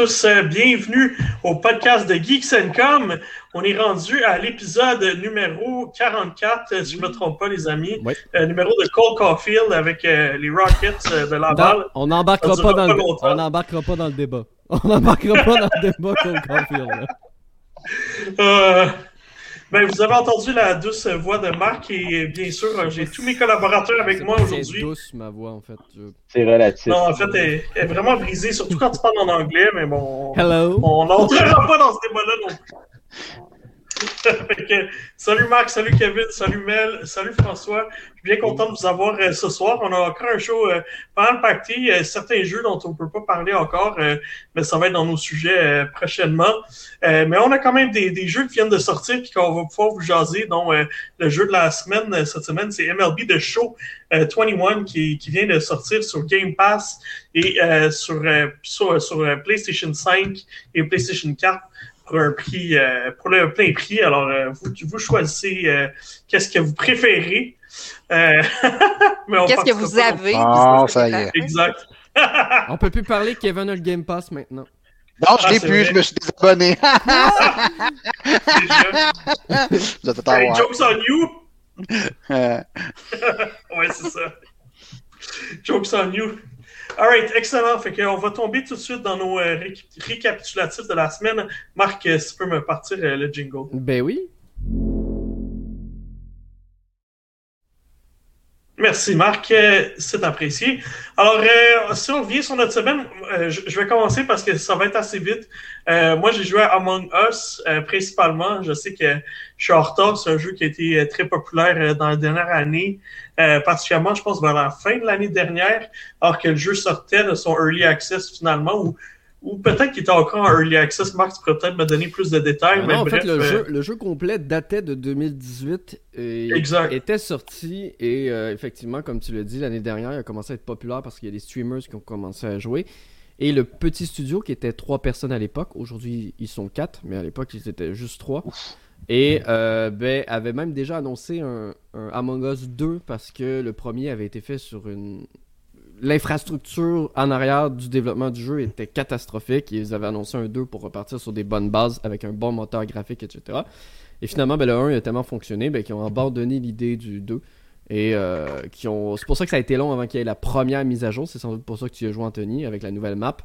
Tous, euh, bienvenue au podcast de Geeks Com. On est rendu à l'épisode numéro 44, euh, si je ne me trompe pas, les amis. Euh, numéro de Cole Caulfield avec les Rockets de Laval. on n'embarquera pas, dans le... on n'embarquera pas dans le débat. On n'embarquera pas dans le débat Cole Caulfield. Ben, vous avez entendu la douce voix de Marc et bien sûr, j'ai tous mes collaborateurs avec moi aujourd'hui. C'est douce ma voix en fait. C'est relatif. Non, en fait, elle, est vraiment brisée, surtout quand tu parles en anglais, mais bon. Hello? On n'entrera pas dans ce débat-là non plus. Salut Marc, salut Kevin, salut Mel, salut François. Je suis bien content de vous avoir euh, ce soir. On a encore un show euh, pas mal pacté. Euh, certains jeux dont on ne peut pas parler encore, mais ça va être dans nos sujets prochainement. mais on a quand même des, jeux qui viennent de sortir et qu'on va pouvoir vous jaser. le jeu de la semaine, cette semaine, c'est MLB The Show 21 qui, vient de sortir sur Game Pass et sur, sur, sur PlayStation 5 et PlayStation 4 pour un prix, euh, pour le plein prix. Alors, euh, vous, vous choisissez euh, qu'est-ce que vous préférez. qu'est-ce que vous avez? Ah, ça y est. Exact. On peut plus parler Kevin a le Game Pass maintenant. Non, je ah, l'ai plus, je me suis désabonné. hey, jokes on you! ouais, c'est ça. Jokes on you. Alright, excellent. Fait qu'on va tomber tout de suite dans nos euh, récapitulatifs de la semaine. Marc, euh, tu peux me partir euh, le jingle. Ben oui. Merci Marc, c'est apprécié. Alors, si on revient sur notre semaine, je, vais commencer parce que ça va être assez vite. moi, j'ai joué à Among Us principalement. Je sais que je suis en retard. C'est un jeu qui a été très populaire dans la dernière année. Euh, particulièrement, je pense, vers la fin de l'année dernière, alors que le jeu sortait de son Early Access finalement, ou, ou peut-être qu'il était encore en Early Access. Marc, tu pourrais peut-être me donner plus de détails. mais en fait, le, jeu, le, jeu, complet datait de 2018 et était sorti, et euh, effectivement, comme tu l'as dit, l'année dernière, il a commencé à être populaire parce qu'il y a des streamers qui ont commencé à jouer. Et le petit studio, qui était trois personnes à l'époque, aujourd'hui ils sont quatre, mais à l'époque ils étaient juste trois. Et euh, ben, avait même déjà annoncé un, Among Us 2 parce que le premier avait été fait sur une. L'infrastructure en arrière du développement du jeu était catastrophique. Ils avaient annoncé un 2 pour repartir sur des bonnes bases avec un bon moteur graphique, etc. Et finalement, ben, le 1 a tellement fonctionné ben, qu'ils ont abandonné l'idée du 2. Et euh, c'est pour ça que ça a été long avant qu'il y ait la première mise à jour. C'est sans doute pour ça que tu as joué, Anthony, avec la nouvelle map.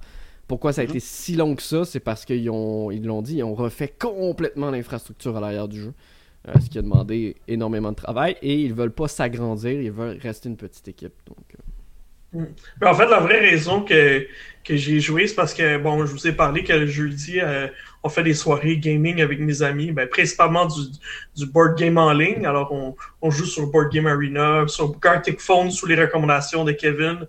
Pourquoi ça a été si long que ça? C'est parce qu'ils ont, ils l'ont dit, ils ont refait complètement l'infrastructure à l'arrière du jeu. Euh, ce qui a demandé énormément de travail. Et ils veulent pas s'agrandir, ils veulent rester une petite équipe. Donc, euh, en fait, la vraie raison que, que j'ai joué, c'est parce que, bon, je vous ai parlé que le jeudi, euh, on fait des soirées gaming avec mes amis, ben, principalement du, du board game en ligne. Alors, on, on, joue sur Board Game Arena, sur Gartic Phone, sous les recommandations de Kevin.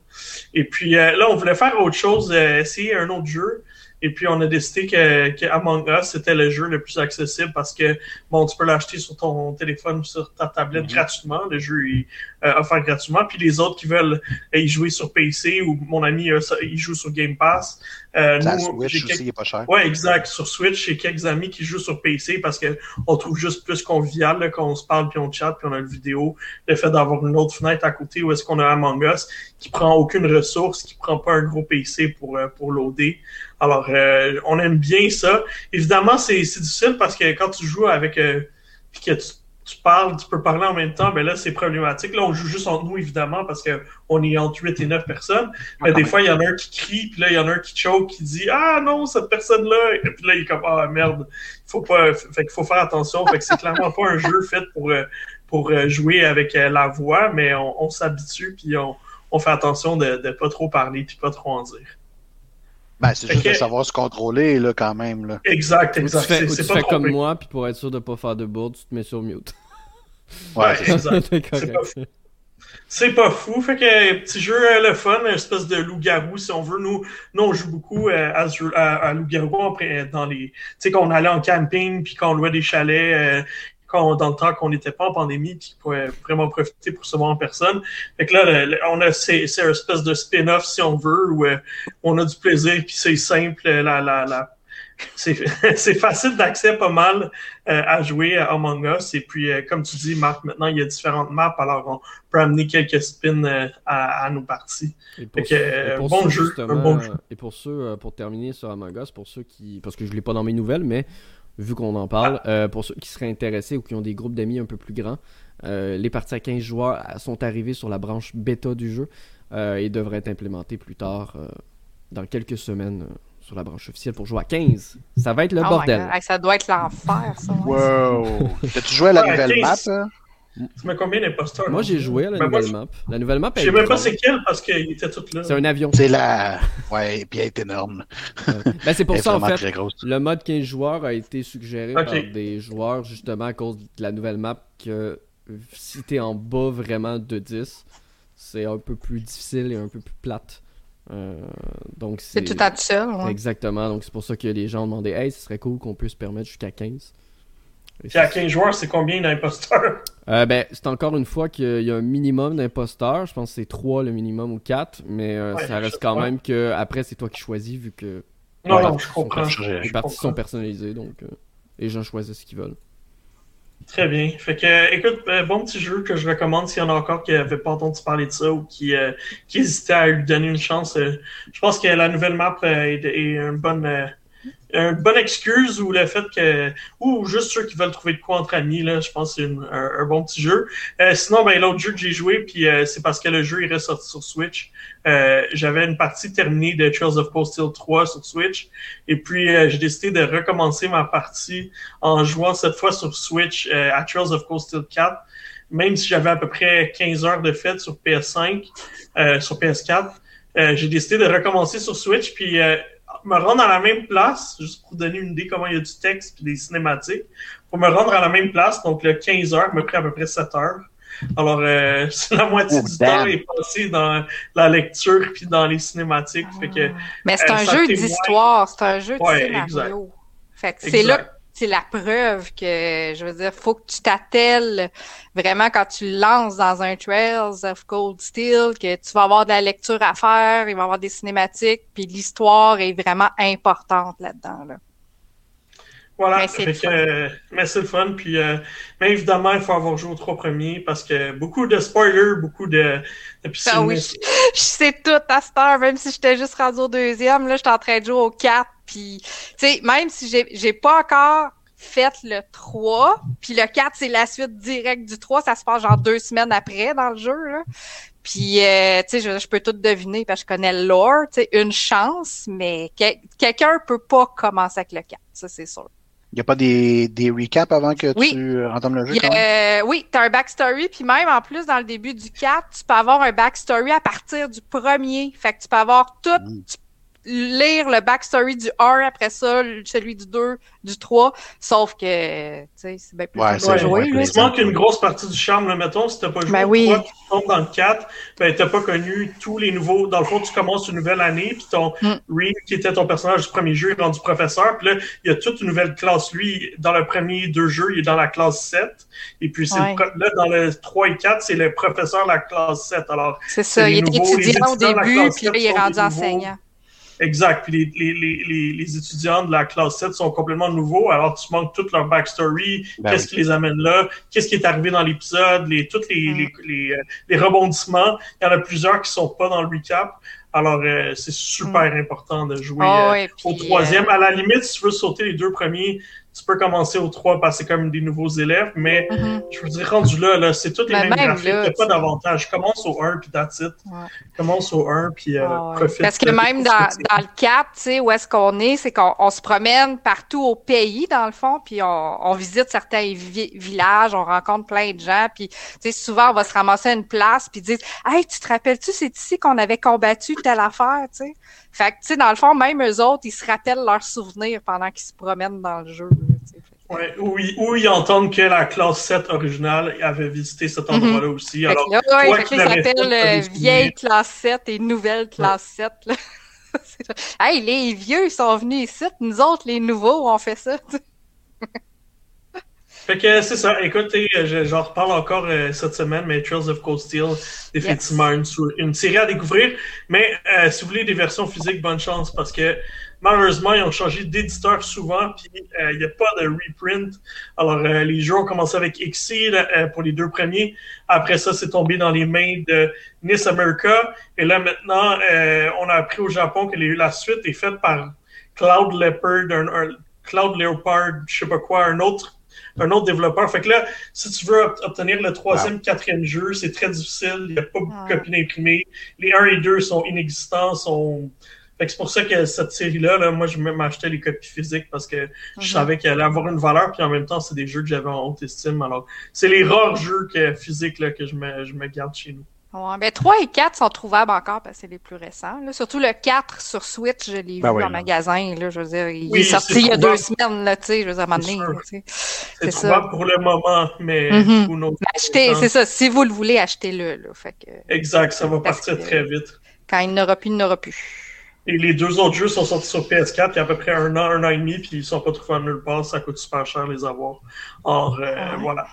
Et puis euh, là, on voulait faire autre chose, euh, essayer un autre jeu. Et puis, on a décidé que, que Among Us, c'était le jeu le plus accessible parce que, bon, tu peux l'acheter sur ton téléphone ou sur ta tablette mhm. gratuitement. Le jeu est euh, offert gratuitement. Puis les autres qui veulent euh, y jouer sur PC ou mon ami, euh, il joue sur Game Pass. Euh, Switch aussi, il est pas cher. Ouais, exact. Sur Switch, j'ai quelques amis qui jouent sur PC parce que on trouve juste plus convivial là, quand on se parle puis on chatte puis on a une vidéo. Le fait d'avoir une autre fenêtre à côté où est-ce qu'on a Among Us qui prend aucune ressource, qui prend pas un gros PC pour, pour loader. Alors, euh, on aime bien ça. Évidemment, c'est difficile parce que quand tu joues avec euh, que tu, parles, tu peux parler en même temps, ben là, c'est problématique. Là, on joue juste entre nous, évidemment, parce qu'on est entre 8 et 9 personnes. Mais des fois, il y en a un qui crie, puis là, il y en a un qui choke, qui dit Ah non, cette personne-là. Et puis là, il est comme Ah merde. Il faut pas. Fait qu'il faut faire attention. Fait que c'est clairement pas un jeu fait pour, euh, pour jouer avec la voix, mais on, s'habitue, puis on, on fait attention de ne pas trop parler, puis pas trop en dire. Ben, c'est juste de savoir se contrôler, là, quand même. Là. Exact, exact. Tu fais, tu fais comme moi, puis pour être sûr de pas faire de bourde, tu te mets sur mute. Ouais, exact. c'est pas, fou. Fait que petit jeu euh, le fun, une espèce de loup-garou, si on veut. Nous, nous on joue beaucoup euh, à, à, à loup-garou dans les. Tu sais, quand on allait en camping, puis quand on louait des chalets, euh, dans le temps qu'on n'était pas en pandémie, qui pouvait vraiment profiter pour se voir en personne. Fait que là, on a c'est, une espèce de spin-off, si on veut, où euh, on a du plaisir, puis c'est simple. La, la, la, c'est facile d'accès pas mal euh, à jouer à Among Us. Et puis, euh, comme tu dis, Marc, maintenant, il y a différentes maps, alors on peut amener quelques spins euh, à, nos parties. Et pour, bon jeu, Et pour ceux, pour terminer sur Among Us, pour ceux qui. Parce que je ne l'ai pas dans mes nouvelles, mais vu qu'on en parle, ah. pour ceux qui seraient intéressés ou qui ont des groupes d'amis un peu plus grands, les parties à 15 joueurs sont arrivées sur la branche bêta du jeu et devraient être implémentées plus tard, dans quelques semaines sur la branche officielle pour jouer à 15. Ça va être le oh bordel. ça doit être l'enfer, ça. Wow! T'as-tu joué à la nouvelle map? Hein? Tu mets combien d'imposteurs? Moi, j'ai joué à la ben, nouvelle map. La nouvelle map, Je sais même pas c'est quelle parce qu'il était tout là. C'est un avion. C'est la. Ouais, et puis elle est énorme. ben, c'est pour ça, en fait. Le mode 15 joueurs a été suggéré par des joueurs, justement, à cause de la nouvelle map, que si t'es en bas vraiment de 10, c'est un peu plus difficile et un peu plus plate. Euh, donc c'est tout à ça. Exactement. Donc c'est pour ça que les gens ont demandé Hey, ce serait cool qu'on puisse permettre jusqu'à 15. Puis à 15 joueurs, c'est combien d'imposteurs? Euh, ben, C'est encore une fois qu'il y a un minimum d'imposteurs. Je pense que c'est 3 le minimum ou 4. Mais euh, ça reste quand même que après c'est toi qui choisis vu que. Non, non, je comprends. Les parties sont personnalisées donc les gens choisissent ce qu'ils veulent. Très bien. Fait que, écoute, euh, bon petit jeu que je recommande s'il y en a encore qui n'avaient pas entendu parler de ça ou qui, euh, qui hésitaient à lui donner une chance. Euh, je pense que la nouvelle map est, est une bonne une bonne excuse ou le fait que ou juste ceux qui veulent trouver de quoi entre amis là je pense que c'est un, bon petit jeu. Euh, sinon ben l'autre jeu que j'ai joué puis euh, c'est parce que le jeu est ressorti sur Switch. Euh, j'avais une partie terminée de Trails of Cold Steel 3 sur Switch. Et puis j'ai décidé de recommencer ma partie en jouant cette fois sur Switch à Trails of Cold Steel 4 même si j'avais à peu près 15 heures de fête sur PS5 sur PS4 j'ai décidé de recommencer sur Switch puis me rendre à la même place, juste pour donner une idée comment il y a du texte et des cinématiques, pour me rendre à la même place, donc le 15 heures me pris à peu près 7 heures. Alors, euh, la moitié oh, du temps est passé dans la lecture puis dans les cinématiques. Fait que, Mais c'est euh, un jeu d'histoire, c'est un jeu de scénario. Fait que c'est là c'est la preuve que, je veux dire, faut que tu t'attelles vraiment quand tu lances dans un Trails of Cold Steel, que tu vas avoir de la lecture à faire, il va y avoir des cinématiques, puis l'histoire est vraiment importante là-dedans. Là. Voilà, mais c'est le, fun. Puis, euh, mais évidemment, il faut avoir joué aux trois premiers parce que beaucoup de spoilers, beaucoup de, de ah oui, je, sais tout à cette heure, même si j'étais juste rendu au deuxième, là, j'étais en train de jouer au 4. Puis, tu sais, même si j'ai, j'ai pas encore fait le 3, puis le 4, c'est la suite directe du 3, ça se passe genre deux semaines après dans le jeu, là. Puis, euh, tu sais, je, je, peux tout deviner parce que je connais le lore, tu sais, une chance, mais quelqu'un peut pas commencer avec le 4, ça c'est sûr. Il n'y a pas des, des recaps avant que tu entames le jeu? Euh, oui, tu as un backstory, puis même en plus, dans le début du 4, tu peux avoir un backstory à partir du premier. Fait que tu peux avoir tout, mm lire le backstory du 1 après ça, celui du 2, du 3, sauf que, tu sais, c'est bien plus ouais, à jouer. Il manque une grosse partie du charme, là, mettons, si t'as pas joué ben oui. 3, tu tombes dans le 4, ben t'as pas connu tous les nouveaux, dans le fond, tu commences une nouvelle année, puis ton mm. Reed, qui était ton personnage du premier jeu, est rendu professeur, puis là, il y a toute une nouvelle classe. Lui, dans le premier deux jeux, il est dans la classe 7, et puis c'est là, dans le 3 et 4, c'est le professeur de la classe 7, alors... C'est ça, il était étudiant au début, puis là, il est rendu enseignant. Exact. Puis les, les, les, les, étudiants de la classe 7 sont complètement nouveaux, alors tu manques toute leur backstory, ben qu'est-ce qui les amène là, qu'est-ce qui est arrivé dans l'épisode, les, tous les, mm. les, euh, les, rebondissements. Il y en a plusieurs qui sont pas dans le recap. Alors, euh, c'est super mm. important de jouer oh, euh, au troisième. À la limite, si tu veux sauter les deux premiers, tu peux commencer au 3 parce que c'est comme des nouveaux élèves, mais mm-hmm. je veux dire, rendu là, là c'est toutes les ben, mêmes graphiques, il n'y a pas d'avantage. Commence au 1 puis that's it. Commence au 1 puis euh, profite. Parce que même dans, dans, le 4, tu sais, où est-ce qu'on est, c'est qu'on se promène partout au pays, dans le fond, puis on, on visite certains villages, on rencontre plein de gens, puis tu sais, souvent, on va se ramasser à une place puis dire « Hey, tu te rappelles-tu, c'est ici qu'on avait combattu telle affaire, tu sais? » Fait que, tu sais, dans le fond, même eux autres, ils se rappellent leurs souvenirs pendant qu'ils se promènent dans le jeu. Ouais, ou, ils, ils entendent que la classe 7 originale avait visité cet mhm. endroit-là aussi. Alors, là, ouais, toi, qui s'appelle euh, vieille classe 7 et nouvelle classe 7. Là. hey, les vieux, ils sont venus ici. Nous autres, les nouveaux, on fait ça. Fait que c'est ça. Écoutez, j'en reparle encore euh, cette semaine, mais Trails of Cold Steel, définitivement une, série à découvrir. Mais euh, si vous voulez des versions physiques, bonne chance parce que malheureusement, ils ont changé d'éditeur souvent, puis euh, il n'y a pas de reprint. Alors, euh, les jeux ont commencé avec XC pour les deux premiers. Après ça, c'est tombé dans les mains de Nice America. Et là, maintenant, on a appris au Japon que la suite est faite par Cloud Leopard, un, Cloud Leopard, je sais pas quoi, un autre un autre développeur. Fait que là, si tu veux obtenir le troisième, quatrième jeu, c'est très difficile. Il n'y a pas beaucoup de copies imprimées. Les 1 et 2 sont inexistants, sont. Fait que c'est pour ça que cette série-là, là, moi, je m'achetais les copies physiques parce que je mhm. savais qu'elle allait avoir une valeur, puis en même temps, c'est des jeux que j'avais en haute estime. Alors, c'est les rares jeux que, physiques là, que je me, je me garde chez nous. Ouais, ben 3 et 4 sont trouvables encore parce que c'est les plus récents. Là. Surtout le 4 sur Switch, je l'ai ben vu en magasin. Là, je veux dire, il est sorti il y a deux semaines, là, tu sais, je veux dire, à C'est trouvable pour le moment, mais mm -hmm. C'est ça, si vous le voulez, achetez-le. Là. Fait que... Exact, ça va partir très vite. Quand il n'aura plus, il n'aura plus. Et les deux autres jeux sont sortis sur PS4 il y a à peu près un an, un an et demi, puis ils sont pas trouvés nulle part, ça coûte super cher les avoir. Or, euh, voilà.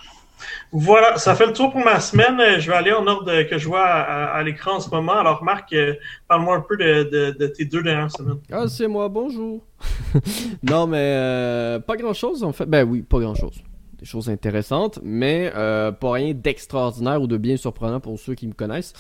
Voilà, ça fait le tour pour ma semaine. Je vais aller en ordre que je vois à, l'écran en ce moment. Alors, Marc, euh, parle-moi un peu de, tes deux dernières semaines. Ah, c'est moi, bonjour. non, mais euh, pas grand-chose en fait. Ben oui, pas grand-chose. Des choses intéressantes, mais euh, pas rien d'extraordinaire ou de bien surprenant pour ceux qui me connaissent.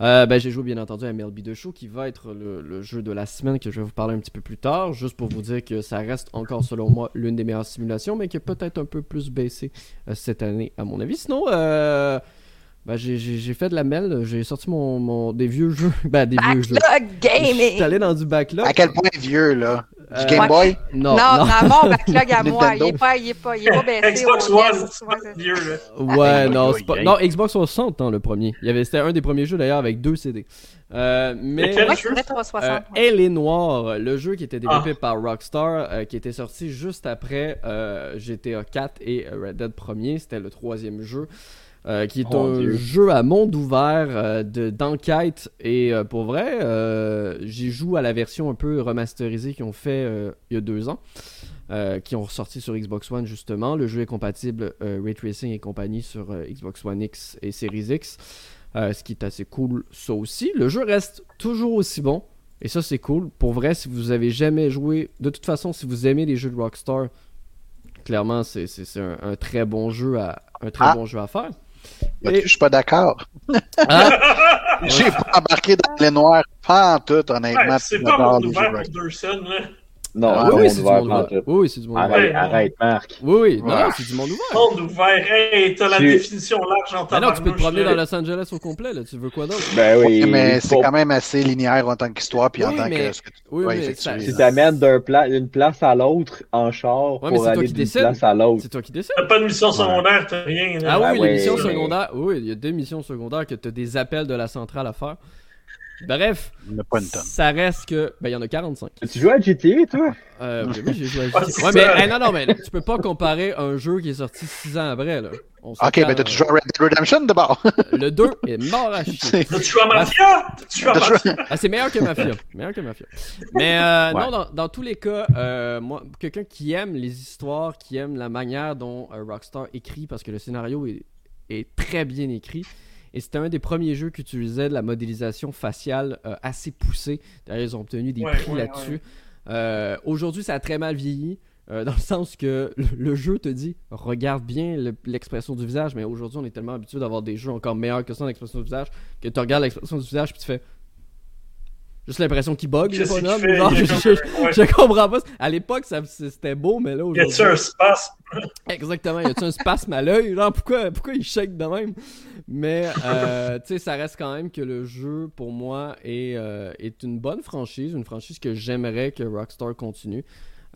Euh, ben, j'ai joué bien entendu à MLB The Show qui va être le, jeu de la semaine que je vais vous parler un petit peu plus tard, juste pour vous dire que ça reste encore selon moi l'une des meilleures simulations, mais qui est peut-être un peu plus baissé euh, cette année à mon avis. Sinon, euh, ben, j'ai fait de la mêle, j'ai sorti mon, mon, des vieux jeux. Ben, des vieux jeux. Gaming! Je allé dans du backlog. À quel point vieux, là? Du euh, Game Boy? Non, non, non. mon backlog à moi, il est pas, il est pas, il est pas baissé. Xbox One, vieux, Ouais, non, c'est pas... Non, Xbox 60, hein, le premier. Il y avait... C'était un des premiers jeux, d'ailleurs, avec deux CD. Euh, mais euh, Elle est noire, le jeu qui était développé ah. par Rockstar, euh, qui était sorti juste après GTA 4 et Red Dead 1er, c'était le troisième jeu. Euh, qui est un jeu à monde ouvert euh, d'enquête. et euh, pour vrai, j'y joue à la version un peu remasterisée qu'ils ont fait il y a deux ans. qui ont ressorti sur Xbox One justement. Le jeu est compatible Ray Tracing et compagnie sur Xbox One X et Series X. ce qui est assez cool, ça aussi. Le jeu reste toujours aussi bon. Et ça, c'est cool. Pour vrai, si vous avez jamais joué, de toute façon, si vous aimez les jeux de Rockstar, clairement, c'est un, très bon jeu à, un très ah. bon jeu à faire. Et... Je suis pas d'accord. Hein? J'ai pas embarqué dans les noirs, pas en tout, honnêtement. c'est pas mon ouvert pour Durson, là. Non, ah, oui, oui, c'est du monde ouvert. Oui, oui, c'est du monde arrête, ouvert. Arrête, Marc. Oui, oui, non, ouais. c'est du monde ouvert. Monde ouvert, hey, t'as la définition large en temps. non, tu peux te promener dans Los Angeles au complet, là. Tu veux quoi d'autre? Ben oui. mais c'est quand même assez linéaire en tant qu'histoire, puis en tant que. Oui, mais tu t'amènes d'une place à l'autre en char pour aller d'une place à l'autre. C'est toi qui décides. T'as pas de mission secondaire, t'as rien. Ah oui, les missions secondaires. Oui, il y a des missions secondaires que t'as des appels de la centrale à faire. Bref, ça reste que. Ben, il y en a 45. Tu joues à GTA, toi? Euh, Oui, j'ai joué à GTA. Ouais, mais non, non, mais tu peux pas comparer un jeu qui est sorti 6 ans après, là. ok, mais t'as-tu joué à Red Dead Redemption d'abord Le 2 est mort à chier. T'as-tu joué à Mafia? T'as-tu joué à Mafia? ah, C'est meilleur que Mafia. meilleur que Mafia. Mais euh, non, dans, dans, tous les cas, euh, moi, quelqu'un qui aime les histoires, qui aime la manière dont euh, Rockstar écrit, parce que le scénario est, est très bien écrit. Et c'était un des premiers jeux qui utilisait de la modélisation faciale euh, assez poussée. D'ailleurs, ils ont obtenu des prix là-dessus. Euh, aujourd'hui, ça a très mal vieilli. Euh, dans le sens que le, jeu te dit regarde bien l'expression du visage, mais aujourd'hui on est tellement habitué d'avoir des jeux encore meilleurs que ça en expression du visage que tu regardes l'expression du visage puis tu fais juste l'impression qu'il bug le bonhomme. je, comprends pas. À l'époque, c'était beau, mais là aujourd'hui. Y a-tu un spasme? Exactement, y a-tu un spasme à l'œil? Pourquoi, pourquoi il shake de même? Mais, euh, tu sais, ça reste quand même que le jeu, pour moi, est, euh, est une bonne franchise, une franchise que j'aimerais que Rockstar continue.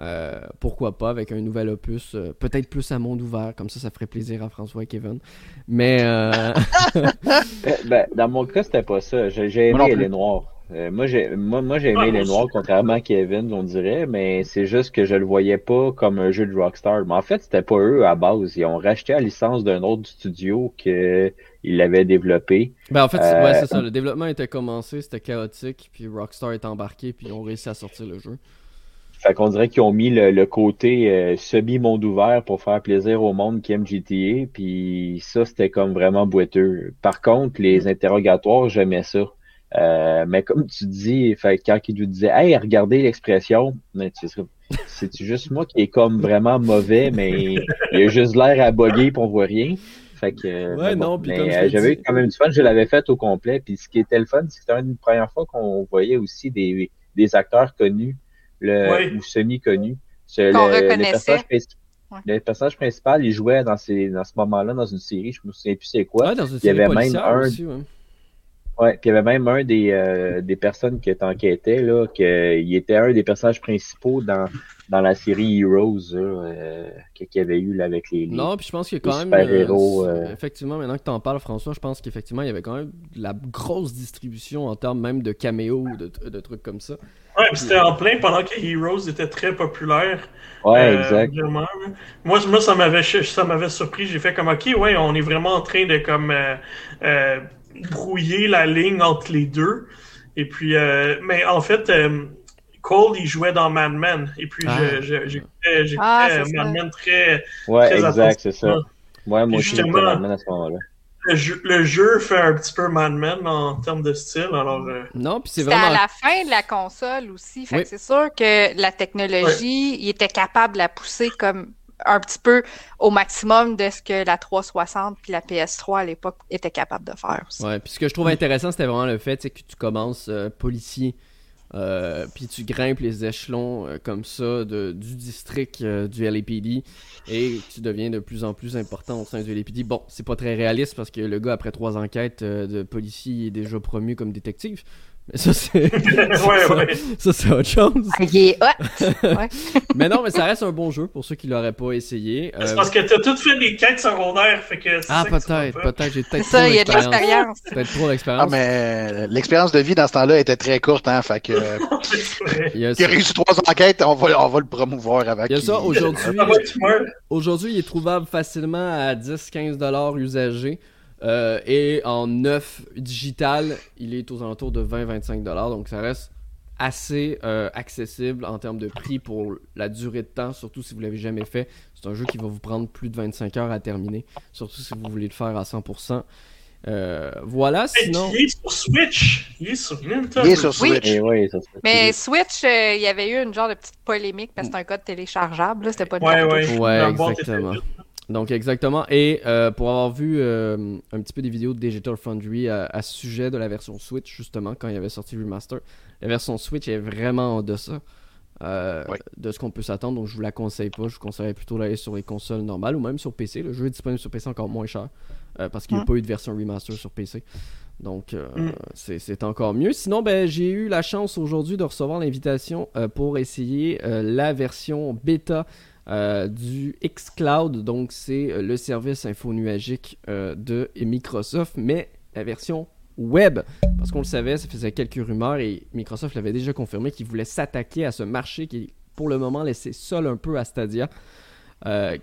Euh, pourquoi pas avec un nouvel opus, peut-être plus à monde ouvert, comme ça, ça ferait plaisir à François et Kevin. Mais. ben, dans mon cas, c'était pas ça. J'ai aimé les noirs. Euh, moi, j'ai moi, moi j'ai aimé les Noirs, contrairement à Kevin, on dirait, mais c'est juste que je le voyais pas comme un jeu de Rockstar. Mais en fait, c'était pas eux à base. Ils ont racheté la licence d'un autre studio qu'ils l'avaient développé. Ben en fait, ouais, c'est ça. Euh, le développement était commencé, c'était chaotique, puis Rockstar est embarqué, puis ils ont réussi à sortir le jeu. Fait qu'on dirait qu'ils ont mis le, côté euh, semi-monde ouvert pour faire plaisir au monde qui aime GTA, puis ça, c'était comme vraiment boiteux. Par contre, les interrogatoires, j'aimais ça Euh, mais comme tu dis, fait, quand il nous disait Hey, regardez l'expression, mais tu c'est juste moi qui est comme vraiment mauvais, mais il a juste l'air à boguer et on voit rien? Fait que, ouais, non, euh, j'avais eu quand même du fun, je l'avais fait au complet. Puis ce qui était le fun, c'était une première fois qu'on voyait aussi des, des acteurs connus le, ou semi-connus. Le, le, personnage principal, il jouait dans, ces, dans ce moment-là dans une série, je me souviens plus c'est quoi. il y avait même un. Ouais, puis il y avait même un des, euh, des personnes qui t'enquêtait, là, qu'il était un des personnages principaux dans, dans la série Heroes, euh, qu'il y avait eu là, avec les, Non, puis je pense qu'il y a quand même. Euh, euh, effectivement, maintenant que tu en parles, François, je pense qu'effectivement, il y avait quand même la grosse distribution en termes même de caméos, de, de trucs comme ça. Ouais, puis c'était en plein pendant que Heroes était très populaire. Ouais, exact. Moi, moi, ça m'avait ça m'avait surpris. J'ai fait comme OK, ouais, on est vraiment en train de comme brouiller la ligne entre les deux. Et puis, euh, mais en fait, euh, Cole, il jouait dans Mad Men. Et puis, ah. j'écoutais ah, Mad Men très. Ouais, exact, c'est ça. Ouais, moi aussi, Mad Men à ce moment-là. Le jeu, fait un petit peu Mad Men en termes de style. Alors, euh, Non, puis c'est vraiment. à la fin de la console aussi. Fait c'est sûr que la technologie, il était capable de la pousser comme un petit peu au maximum de ce que la 360 puis la PS3 à l'époque étaient capables de faire. Aussi. Ouais, puis ce que je trouve intéressant, c'était vraiment le fait que tu commences euh, policier. Euh, puis tu grimpes les échelons euh, comme ça de, du district du LAPD et tu deviens de plus en plus important au sein du LAPD. Bon, c'est pas très réaliste parce que le gars, après trois enquêtes de policier, est déjà promu comme détective. Mais ça, c'est. ouais, ouais. Ça, c'est autre chose. ouais. mais non, mais ça reste un bon jeu pour ceux qui l'auraient pas essayé. C'est parce que t'as tout fait des quêtes secondaires, fait que. Ah, peut-être, peut-être. J'ai peut-être. ça, il y a de l'expérience. Peut-être trop d'expérience. Ah, mais l'expérience de vie dans ce temps-là était très courte, hein, fait que. il, a réussi trois enquêtes, on va, on va le promouvoir avec. Il y a ça, aujourd'hui. aujourd'hui, il est trouvable facilement à 10-15$ usagés. Euh, et en neuf digital, il est aux alentours de 20-25$. Donc ça reste assez euh, accessible en termes de prix pour la durée de temps, surtout si vous l'avez jamais fait. C'est un jeu qui va vous prendre plus de 25 heures à terminer, surtout si vous voulez le faire à 100%. Euh, voilà, sinon. Il est sur Switch. Il est sur Nintendo. Il est sur Switch. Oui. Mais Switch, il y avait eu une genre de petite polémique parce que c'est un code téléchargeable. C'était pas ouais, ouais, ouais, exactement. Donc exactement. Et euh, pour avoir vu euh, un petit peu des vidéos de Digital Foundry à, ce sujet de la version Switch, justement, quand il avait sorti Remaster, la version Switch est vraiment en deçà euh, de ce qu'on peut s'attendre. Donc je vous la conseille pas. Je vous conseillerais plutôt d'aller sur les consoles normales ou même sur PC. Le jeu est disponible sur PC encore moins cher parce qu'il n'y a pas eu de version Remaster sur PC. Donc, mm. c'est encore mieux. Sinon, ben, j'ai eu la chance aujourd'hui de recevoir l'invitation pour essayer la version bêta euh, du xCloud. Donc, c'est euh, le service infonuagique euh, de Microsoft, mais la version web. Parce qu'on le savait, ça faisait quelques rumeurs et Microsoft l'avait déjà confirmé qu'il voulait s'attaquer à ce marché qui, pour le moment, laissé seul un peu à Stadia.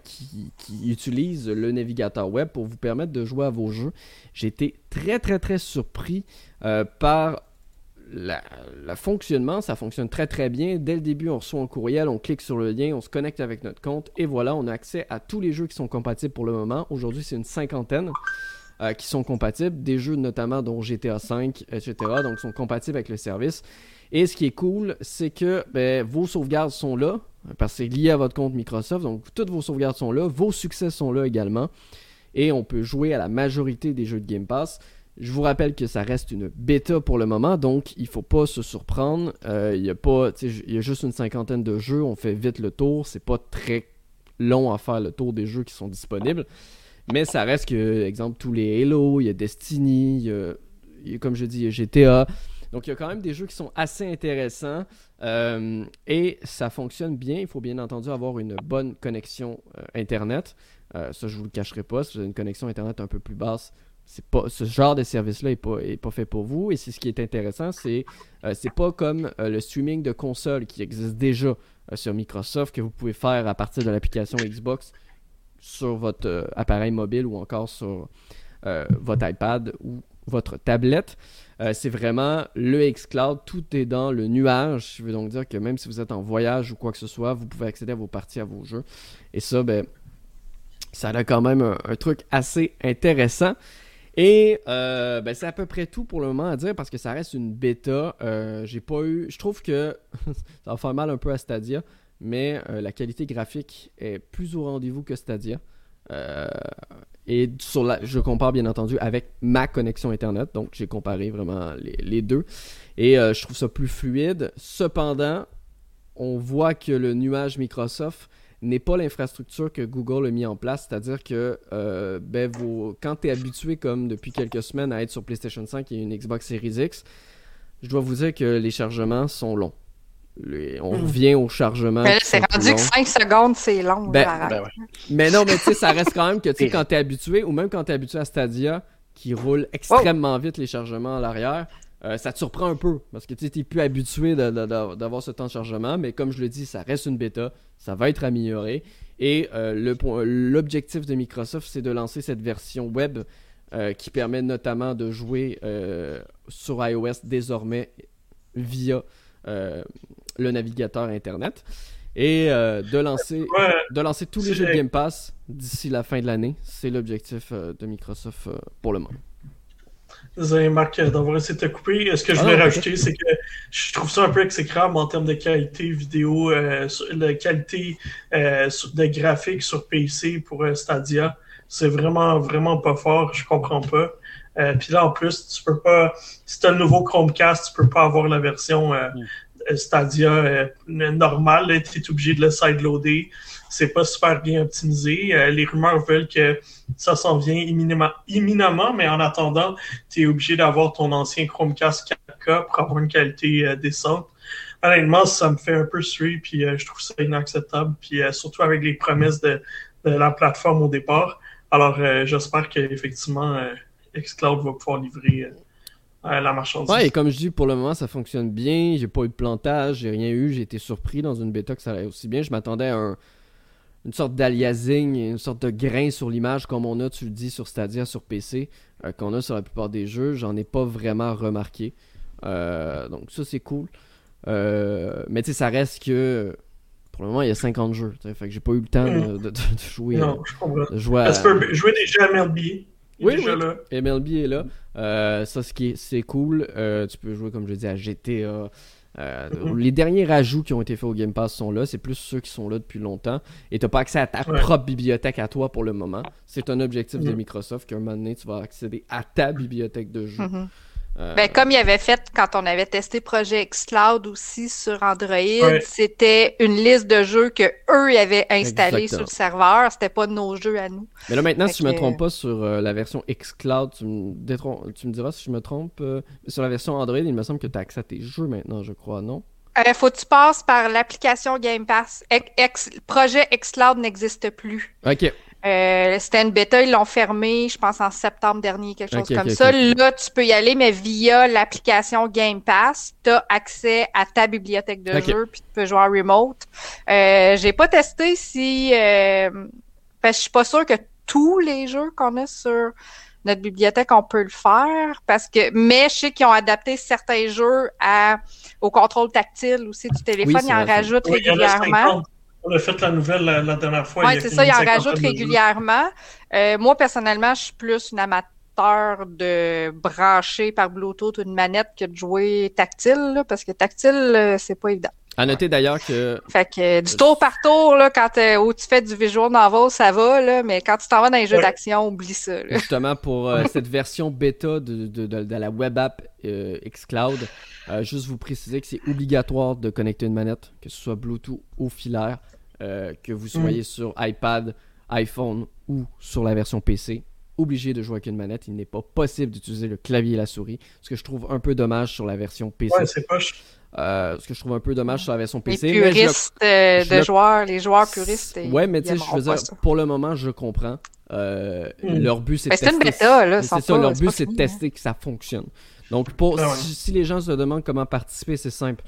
qui, utilise le navigateur web pour vous permettre de jouer à vos jeux. J'ai été très très très surpris par le fonctionnement, ça fonctionne très très bien. Dès le début, on reçoit un courriel, on clique sur le lien, on se connecte avec notre compte et voilà, on a accès à tous les jeux qui sont compatibles pour le moment. Aujourd'hui, c'est une cinquantaine euh, qui sont compatibles, des jeux notamment dont GTA V, etc. Donc, sont compatibles avec le service. Et ce qui est cool, c'est que ben, vos sauvegardes sont là, parce que c'est lié à votre compte Microsoft. Donc, toutes vos sauvegardes sont là, vos succès sont là également. Et on peut jouer à la majorité des jeux de Game Pass. Je vous rappelle que ça reste une bêta pour le moment, donc il faut pas se surprendre. Euh, il y a juste une cinquantaine de jeux, on fait vite le tour. C'est pas très long à faire le tour des jeux qui sont disponibles, mais ça reste que, exemple, tous les Halo, il y a Destiny, y a, comme je dis, y a GTA. Donc il y a quand même des jeux qui sont assez intéressants euh, et ça fonctionne bien. Il faut bien entendu avoir une bonne connexion euh, internet. ça je vous le cacherai pas. Si vous avez une connexion internet un peu plus basse, c'est pas ce genre de service là est pas, est pas fait pour vous. Et c'est ce qui est intéressant c'est euh, c'est pas comme euh, le streaming de console qui existe déjà euh, sur Microsoft que vous pouvez faire à partir de l'application Xbox sur votre appareil mobile ou encore sur votre iPad ou votre tablette. C'est vraiment le xCloud tout est dans le nuage. Je veux donc dire que même si vous êtes en voyage ou quoi que ce soit vous pouvez accéder à vos parties à vos jeux. Et ça ben ça a quand même un truc assez intéressant Et euh, ben, c'est à peu près tout pour le moment à dire parce que ça reste une bêta. Euh, j'ai pas eu. Je trouve que ça va faire mal un peu à Stadia, mais euh, la qualité graphique est plus au rendez-vous que Stadia. et sur la, je compare bien entendu avec ma connexion Internet, donc j'ai comparé vraiment les, les deux. Et je trouve ça plus fluide. Cependant, on voit que le nuage Microsoft n'est pas l'infrastructure que Google a mis en place. C'est-à-dire que euh, ben, quand tu es habitué, comme depuis quelques semaines, à être sur PlayStation 5 et une Xbox Series X, je dois vous dire que les chargements sont longs. on hmm. revient au chargement. C'est rendu que 5 secondes, c'est long. Ben, ben mais non, mais tu sais, ça reste quand même que tu quand tu es habitué, ou même quand tu es habitué à Stadia, qui roule extrêmement vite les chargements à l'arrière, euh, ça te surprend un peu parce que tu n'es plus habitué d'avoir ce temps de chargement, mais comme je le dis, ça reste une bêta, ça va être amélioré. Et euh, l'objectif de Microsoft, c'est de lancer cette version web euh, qui permet notamment de jouer sur iOS désormais via le navigateur Internet et de, lancer, de lancer tous les jeux de Game Pass d'ici la fin de l'année. C'est l'objectif de Microsoft pour le moment. Désolé, Marc, d'avoir essayé de te couper. Ce que je voulais ah, rajouter, c'est que je trouve ça un peu exécrable en termes de qualité vidéo, euh, de qualité euh, de graphique sur PC pour euh, Stadia. C'est vraiment, vraiment pas fort. Je comprends pas. Puis là, en plus, tu peux pas. Si tu as le nouveau Chromecast, tu peux pas avoir la version mm. Stadia normale. Tu es obligé de le sideloader c'est pas super bien optimisé. Euh, les rumeurs veulent que ça s'en vient imminemment, mais en attendant, tu es obligé d'avoir ton ancien Chromecast 4K pour avoir une qualité euh, décente. Honnêtement, ça me fait un peu suer, puis euh, je trouve ça inacceptable, puis surtout avec les promesses de, la plateforme au départ. Alors, j'espère qu'effectivement, Xcloud va pouvoir livrer la marchandise. Ouais, et comme je dis, pour le moment, ça fonctionne bien. J'ai pas eu de plantage, j'ai rien eu. J'ai été surpris dans une bêta que ça allait aussi bien. Je m'attendais à un, une sorte d'aliasing, une sorte de grain sur l'image comme on a, tu le dis, sur Stadia, sur PC, euh, qu'on a sur la plupart des jeux. J'en ai pas vraiment remarqué. Euh, donc ça, c'est cool. Euh, mais tu sais, ça reste que pour le moment, il y a 50 jeux. Fait que j'ai pas eu le temps de, de, jouer. Non, je comprends. De jouer, à... tu peux jouer déjà à MLB. oui, oui. Là. MLB est là. ça, c'est cool. tu peux jouer, comme je dis, à GTA, euh. Les derniers rajouts qui ont été faits au Game Pass sont là. C'est plus ceux qui sont là depuis longtemps. Et tu n'as pas accès à ta propre bibliothèque à toi pour le moment. C'est un objectif de mhm. Microsoft qu'un moment donné, tu vas accéder à ta bibliothèque de jeux. Mhm. Euh, ben, comme il avait fait quand on avait testé Projet Xcloud aussi sur Android, c'était une liste de jeux que eux avaient installés sur le serveur. C'était pas nos jeux à nous. Mais là maintenant, si je me trompe pas sur euh, la version Xcloud, tu me, tu me diras si je me trompe. Euh, sur la version Android, il me semble que tu as accès à tes jeux maintenant, je crois, non? faut que tu passes par l'application Game Pass. Projet Xcloud n'existe plus. OK. Euh, c'était une bêta, ils l'ont fermé, je pense en septembre dernier, quelque chose comme ça. Là, tu peux y aller, mais via l'application Game Pass, tu as accès à ta bibliothèque de jeux, puis tu peux jouer en remote. Euh, J'ai pas testé si... Euh, parce que je suis pas sûre que tous les jeux qu'on a sur notre bibliothèque, on peut le faire, parce que mais je sais qu'ils ont adapté certains jeux à, au contrôle tactile aussi du téléphone, ils en rajoutent régulièrement. On a fait la nouvelle la, dernière fois. Oui, c'est ça, il en rajoute régulièrement. Euh, moi, personnellement, je suis plus une amateur de brancher par Bluetooth une manette que de jouer tactile, parce que tactile, euh, c'est pas évident. À noter d'ailleurs que. Fait que du tour par tour, là, quand où tu fais du visual novel, ça va, là, mais quand tu t'en vas dans les jeux d'action, oublie ça. Justement, pour euh, cette version bêta de, de, de, la web app xCloud, juste vous préciser que c'est obligatoire de connecter une manette, que ce soit Bluetooth ou filaire. Euh, que vous soyez mm. sur iPad, iPhone ou sur la version PC, obligé de jouer avec une manette. Il n'est pas possible d'utiliser le clavier et la souris. Ce que je trouve un peu dommage sur la version PC. Ouais, c'est poche. Euh, ce que je trouve un peu dommage sur la version PC. Les puristes euh, de joueurs, les joueurs puristes. Ouais, mais tu sais, je veux dire, pour le moment, je comprends. Mm. Leur but, c'est de tester. C'est une bêta, là. C'est ça, leur but, c'est de tester que ça fonctionne. Donc, pour, ben si, les gens se demandent comment participer, c'est simple.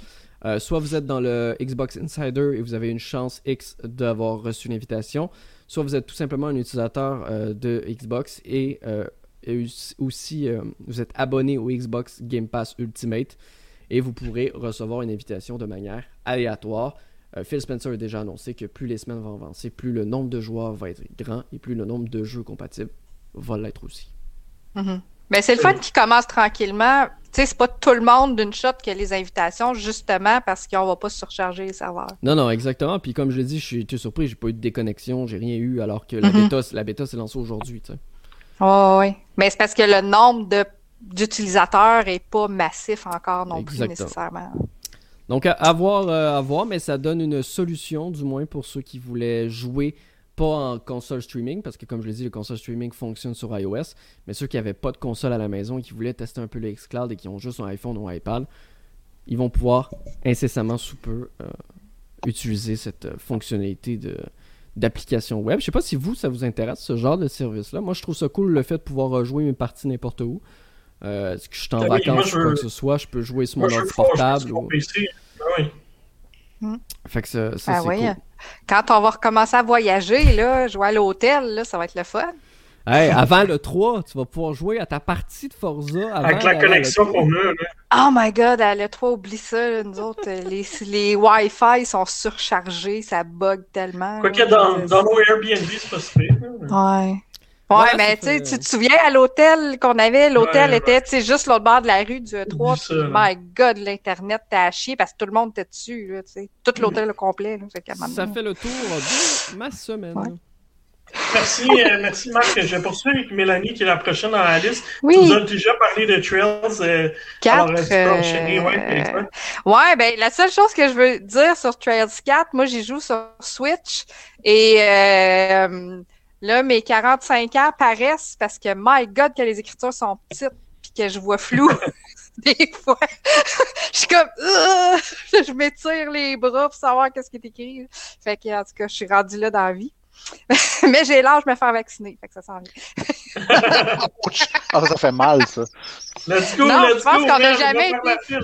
Euh, soit vous êtes dans le Xbox Insider et vous avez une chance X d'avoir reçu l'invitation, soit vous êtes tout simplement un utilisateur euh, de Xbox et, euh, aussi vous êtes abonné au Xbox Game Pass Ultimate et vous pourrez recevoir une invitation de manière aléatoire. Phil Spencer a déjà annoncé que plus les semaines vont avancer, plus le nombre de joueurs va être grand et plus le nombre de jeux compatibles va l'être aussi. Mm-hmm. Mais c'est le fun qui commence tranquillement. Tu sais, c'est pas tout le monde d'une shot qui a les invitations, justement parce qu'on va pas surcharger les serveurs. Non, non, exactement. Puis comme je l'ai dit, je suis surpris, j'ai pas eu de déconnexion, j'ai rien eu, alors que la mm-hmm. bêta, la bêta s'est lancée aujourd'hui, tu sais. Oh, oui. Mais c'est parce que le nombre d'utilisateurs est pas massif encore non plus nécessairement. Donc à, voir, euh, à voir, mais ça donne une solution, du moins pour ceux qui voulaient jouer pas en console streaming, parce que comme je l'ai dit, le console streaming fonctionne sur iOS, mais ceux qui n'avaient pas de console à la maison et qui voulaient tester un peu le xCloud et qui ont juste un iPhone ou un iPad, ils vont pouvoir incessamment sous peu euh, utiliser cette euh, fonctionnalité de d'application web. Je sais pas si vous, ça vous intéresse, ce genre de service-là. Moi, je trouve ça cool le fait de pouvoir rejouer mes parties n'importe où. Euh, est-ce que je suis en ben vacances ou quoi que ce soit, je peux jouer sur mon ordi portable. Ou... PC. Ben oui. Hmm. Fait que ça, ça ah c'est cool. Quand on va recommencer à voyager, là, jouer à l'hôtel, ça va être le fun. Hey, avant le 3, tu vas pouvoir jouer à ta partie de Forza. Avec la connexion qu'on a. Là. Oh my god, à le 3, oublie ça. nous autres, les, les Wi-Fi sont surchargés, ça bug tellement. Quoi qu'il y a dans, dans nos Airbnb, c'est pas super. Ouais. Ouais, mais tu te souviens à l'hôtel qu'on avait, l'hôtel était tu sais, juste l'autre bord de la rue du 3. Puis, my God, l'Internet t'a chier parce que tout le monde était dessus. Là, sais. Tout l'hôtel complet. Là, ça fait le tour de ma semaine. Merci, euh, merci Marc. Je vais poursuivre avec Mélanie qui est la prochaine dans la liste. Oui. Tu nous as déjà parlé de Trails. Euh, 4, euh, ouais, ouais, ben la seule chose que je veux dire sur Trails 4, moi j'y joue sur Switch et euh, Là, mes 45 ans paraissent parce que, my God, que les écritures sont petites puis que je vois flou. Des fois, je suis comme, je m'étire les bras pour savoir qu'est-ce qui est écrit. Fait que, en tout cas, je suis rendue là dans la vie. Mais j'ai l'âge de me faire vacciner, fait que ça sent bien. ah, ça fait mal, ça. Let's go, non, let's je pense qu'on n'a jamais été...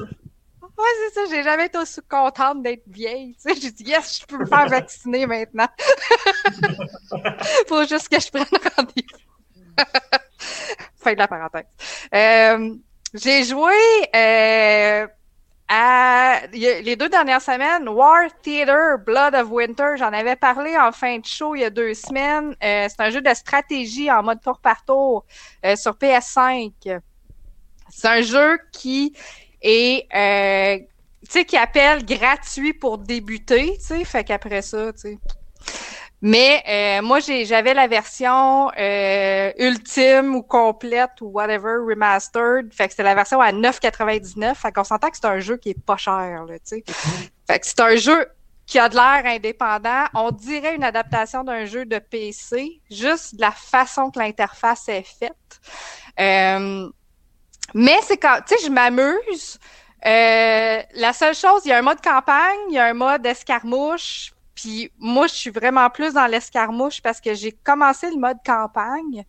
Ouais, c'est ça. J'ai jamais été aussi contente d'être vieille. Tu sais, j'ai dit, yes, je peux me faire vacciner maintenant. Faut juste que je prenne rendez-vous. fin de la parenthèse. Euh, j'ai joué euh, à les deux dernières semaines, War Theater Blood of Winter. J'en avais parlé en fin de show il y a deux semaines. Euh, c'est un jeu de stratégie en mode tour par tour sur PS5. C'est un jeu qui et euh, tu sais qui appelle gratuit pour débuter, tu sais, fait qu'après ça, tu sais. Mais euh, moi, j'avais la version euh, ultime ou complète ou whatever, remastered. Fait que c'était la version à 9,99. Fait qu'on s'entend que c'est un jeu qui est pas cher, là, tu sais. Fait que c'est un jeu qui a de l'air indépendant. On dirait une adaptation d'un jeu de PC, juste de la façon que l'interface est faite. Euh, mais c'est quand, tu sais, je m'amuse. Euh, la seule chose, il y a un mode campagne, il y a un mode escarmouche. Puis moi, je suis vraiment plus dans l'escarmouche parce que j'ai commencé le mode campagne.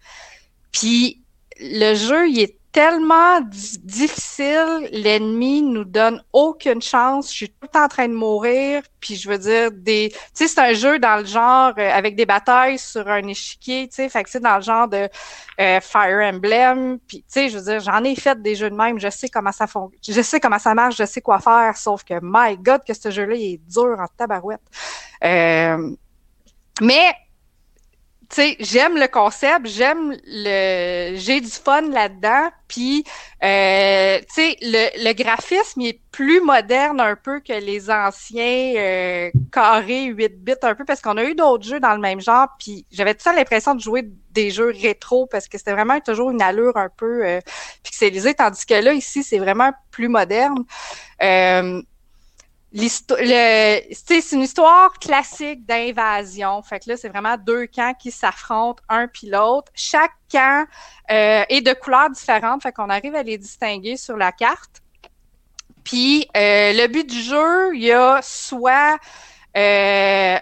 Puis le jeu, il est tellement difficile, l'ennemi nous donne aucune chance. Je suis tout le temps en train de mourir, puis je veux dire des, tu sais, c'est un jeu dans le genre euh, avec des batailles sur un échiquier, tu sais, fait que c'est dans le genre de euh, Fire Emblem, puis tu sais, je veux dire, j'en ai fait des jeux de même, je sais comment ça fonctionne, je sais comment ça marche, je sais quoi faire, sauf que my God que ce jeu-là il est dur en tabarouette. Euh, mais tu sais, j'aime le concept, j'aime le, j'ai du fun là-dedans, puis euh, tu sais, le, le graphisme est plus moderne un peu que les anciens euh, carrés 8 bits un peu parce qu'on a eu d'autres jeux dans le même genre, puis j'avais tout ça l'impression de jouer des jeux rétro parce que c'était vraiment toujours une allure un peu euh, pixelisée, tandis que là ici c'est vraiment plus moderne. C'est une histoire classique d'invasion. Fait que là, c'est vraiment deux camps qui s'affrontent, un puis l'autre. Chaque camp euh, est de couleurs différentes, fait qu'on arrive à les distinguer sur la carte. Puis euh, le but du jeu, il y a soit euh,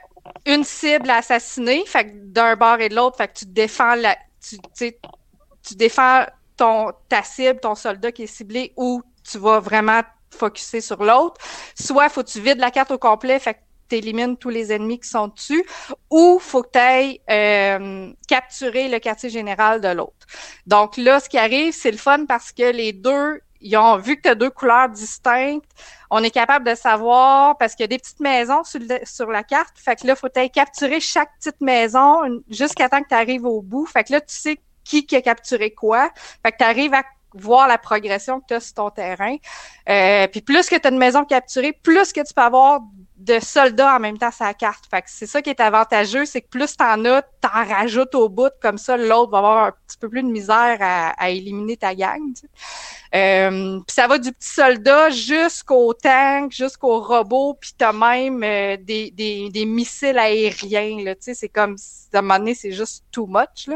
une cible à assassiner, fait que d'un bord et de l'autre, fait que tu défends la, tu, tu défends ton ta cible, ton soldat qui est ciblé, ou tu vas vraiment focuser sur l'autre. Soit faut que tu vides la carte au complet, fait que tu élimines tous les ennemis qui sont dessus, ou faut que tu euh, capturer le quartier général de l'autre. Donc là, ce qui arrive, c'est le fun parce que les deux, ils ont vu que tu as deux couleurs distinctes. On est capable de savoir parce qu'il y a des petites maisons sur, la carte. Fait que là, faut que capturer chaque petite maison jusqu'à temps que tu arrives au bout. Fait que là, tu sais qui, qui a capturé quoi. Fait que tu à voir la progression que tu as sur ton terrain. Euh, puis plus que tu as une maison capturée, plus que tu peux avoir de soldats en même temps la carte. Fait que c'est ça qui est avantageux, c'est que plus t'en as, t'en rajoutes au bout, comme ça l'autre va avoir un petit peu plus de misère à, éliminer ta gang. Euh, puis ça va du petit soldat jusqu'au tank, jusqu'au robot, puis t'as même euh, des, des, missiles aériens. Là, c'est comme à un moment donné, c'est juste too much.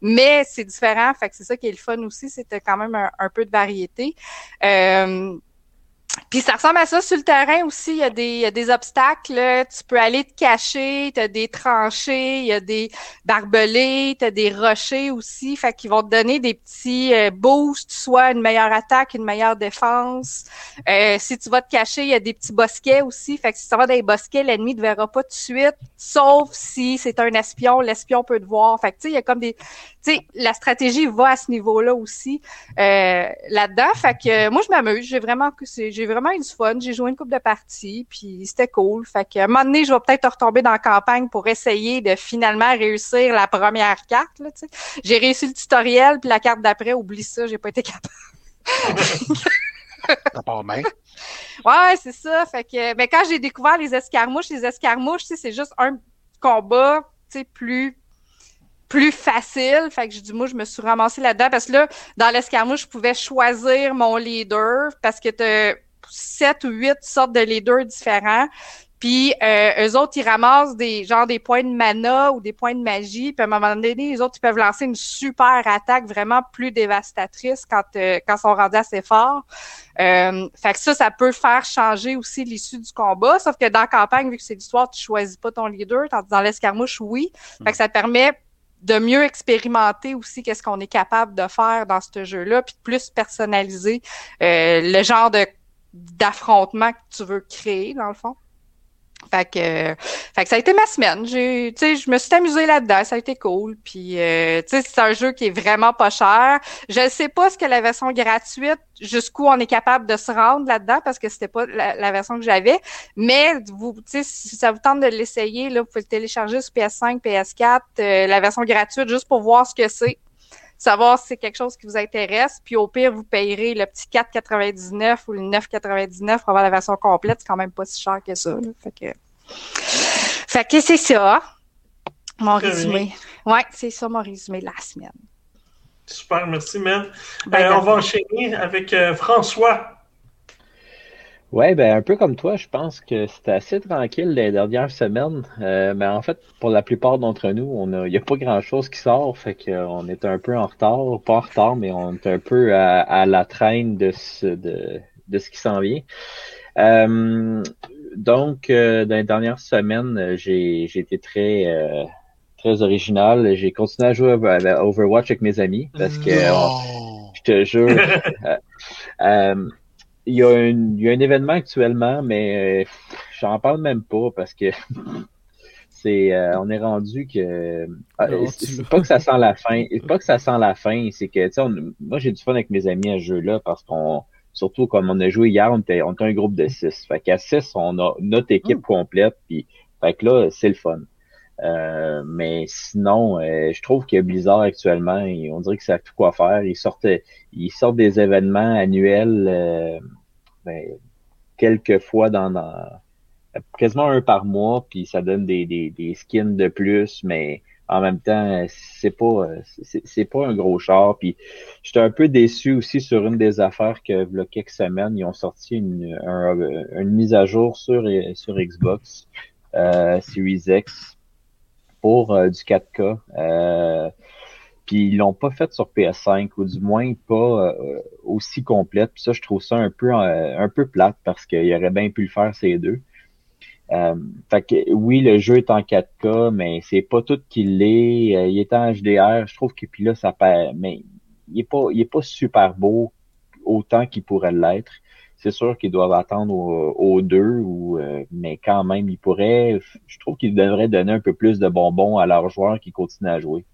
Mais c'est différent, fait c'est ça qui est le fun aussi, c'était quand même un, un, peu de variété. Euh, puis ça ressemble à ça sur le terrain aussi. Il y a des, y a des obstacles. Tu peux aller te cacher. Tu as des tranchées, il y a des barbelés, tu as des rochers aussi. Fait qu'ils vont te donner des petits euh, boosts, soit une meilleure attaque, une meilleure défense. Euh, si tu vas te cacher, il y a des petits bosquets aussi. Fait que si tu vas dans les bosquets, l'ennemi ne te verra pas tout de suite. Sauf si c'est un espion, l'espion peut te voir. Fait que tu sais, il y a comme des. Tu sais, la stratégie va à ce niveau-là aussi euh, là-dedans. Fait que moi, je m'amuse. J'ai vraiment j'ai vraiment eu du fun. J'ai joué une coupe de parties, puis c'était cool. Fait que, à un moment donné, je vais peut-être retomber dans la campagne pour essayer de finalement réussir la première carte. Là, j'ai réussi le tutoriel, puis la carte d'après, oublie ça, j'ai pas été capable. T'as pas main. Ouais, c'est ça. Fait que, mais quand j'ai découvert les escarmouches, les escarmouches, c'est juste un combat, plus plus facile. Fait que j'ai dit, moi, je me suis ramassée là-dedans parce que là, dans l'escarmouche, je pouvais choisir mon leader parce que tu sept ou huit sortes de leaders différents. Puis euh, eux autres, ils ramassent des genre des points de mana ou des points de magie. Puis à un moment donné, les autres, ils peuvent lancer une super attaque vraiment plus dévastatrice quand euh, quand ils sont rendus assez forts. Euh, fait que ça, ça peut faire changer aussi l'issue du combat. Sauf que dans la campagne, vu que c'est l'histoire, tu choisis pas ton leader. Tandis dans l'escarmouche, oui. Fait que ça permet de mieux expérimenter aussi qu'est-ce qu'on est capable de faire dans ce jeu-là, puis de plus personnaliser euh, le genre de d'affrontement que tu veux créer, dans le fond. Fait que, fait que ça a été ma semaine. J'ai, je me suis amusée là-dedans, ça a été cool. Puis, euh, c'est un jeu qui est vraiment pas cher. Je sais pas ce que la version gratuite, jusqu'où on est capable de se rendre là-dedans, parce que c'était pas la, version que j'avais. Mais vous, si ça vous tente de l'essayer, là, vous pouvez le télécharger sur PS5, PS4, euh, la version gratuite, juste pour voir ce que c'est savoir si c'est quelque chose qui vous intéresse. Puis au pire, vous payerez le petit 4,99 ou le 9,99 pour avoir la version complète. C'est quand même pas si cher que ça. Fait que, fait que c'est ça. Mon résumé. Ouais, c'est ça mon résumé de la semaine. Super, merci, man. Ben, on va enchaîner avec euh, François. Ouais, ben un peu comme toi, je pense que c'était assez tranquille les dernières semaines. Euh, mais en fait, pour la plupart d'entre nous, on a, il n'y a pas grand chose qui sort, fait qu'on est un peu en retard, pas en retard, mais on est un peu à, la traîne de ce, de, de ce qui s'en vient. Euh, donc, euh, dans les dernières semaines, j'ai, j'ai été très euh, très original. J'ai continué à jouer à Overwatch avec mes amis parce que je te jure. il y, a un, il y a un événement actuellement, mais euh, j'en parle même pas parce que c'est euh, on est rendu que euh, c'est pas que ça sent la fin, pas que ça sent la fin, c'est que tu sais moi j'ai du fun avec mes amis à ce jeu-là parce qu'on surtout comme on a joué hier, on était, on était un groupe de six. Fait qu'à six, on a notre équipe mm. complète, puis fait que là, c'est le fun. Euh, mais sinon, je trouve que Blizzard actuellement, on dirait que ça tout quoi faire. Ils sortent, ils sortent des événements annuels ben, quelques fois dans, dans, quasiment un par mois, puis ça donne des, des, des skins de plus, mais en même temps, c'est pas c'est pas un gros char. Puis j'étais un peu déçu aussi sur une des affaires que il y a quelques semaines, ils ont sorti une, une mise à jour sur, sur Xbox euh, Series X pour euh, du 4K. Euh, puis ils l'ont pas fait sur PS5 ou du moins pas euh, aussi complète. Puis ça, je trouve ça un peu euh, un peu plate parce qu'il aurait bien pu le faire ces deux. Fait que oui, le jeu est en 4K, mais c'est pas tout qu'il. Euh, il est en HDR. Je trouve que puis là, ça perd. Mais il est pas, il est pas super beau autant qu'il pourrait l'être. C'est sûr qu'ils doivent attendre aux deux, ou, mais quand même, ils pourraient. Je trouve qu'ils devraient donner un peu plus de bonbons à leurs joueurs qui continuent à jouer.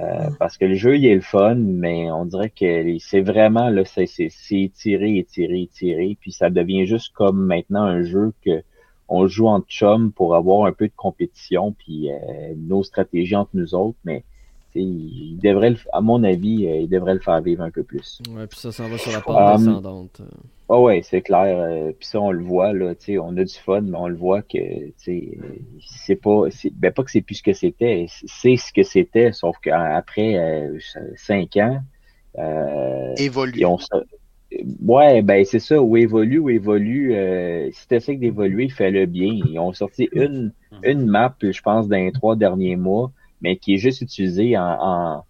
Euh, parce que le jeu, il est le fun, mais on dirait que c'est vraiment, là, c'est étiré, étiré, étiré, puis ça devient juste comme maintenant un jeu que on joue en chum pour avoir un peu de compétition, puis euh, nos stratégies entre nous autres, mais il devrait, à mon avis, il devrait le faire vivre un peu plus. Ouais, puis ça s'en va sur la pente descendante. Ah ouais, c'est clair. Euh, puis ça, on le voit, là, tu sais, on a du fun, mais on le voit que, tu sais, c'est pas, ben pas que c'est plus ce que c'était, c'est ce que c'était, sauf qu'après euh, cinq ans, euh, évolue. Ouais, ben c'est ça, ou évolue, ou évolue. Euh, si t'essaies d'évoluer, fais-le bien. Ils ont sorti une, une map, je pense, dans les trois derniers mois, mais qui est juste utilisée en, en,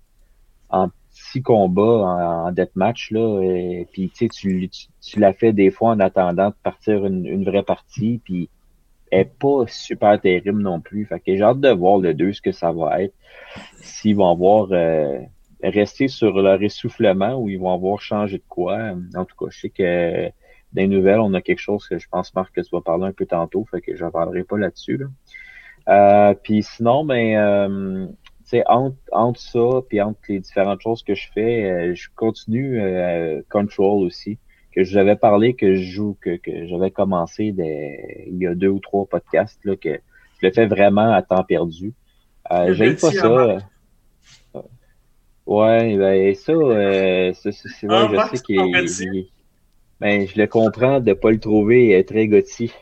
en six combats en, en deathmatch, là, et, puis tu, tu, tu l'as fait des fois en attendant de partir une, une vraie partie, puis est pas super terrible non plus. Fait que j'ai hâte de voir le 2 ce que ça va être. S'ils vont avoir euh, resté sur leur essoufflement ou ils vont avoir changé de quoi. En tout cas, je sais que les nouvelles, on a quelque chose que je pense, Marc, que tu vas parler un peu tantôt, fait que je parlerai pas là-dessus. Là. Euh, puis sinon, ben, euh, entre, entre ça, puis entre les différentes choses que je fais, euh, je continue euh, Control aussi, que j'avais parlé, que je joue, que, que j'avais commencé des, il y a deux ou trois podcasts, là, que je le fais vraiment à temps perdu. Euh, J'aime pas ça. Ouais, ben ça, euh, c'est vrai, je sais qu'il ben, je le comprends de pas le trouver très gothi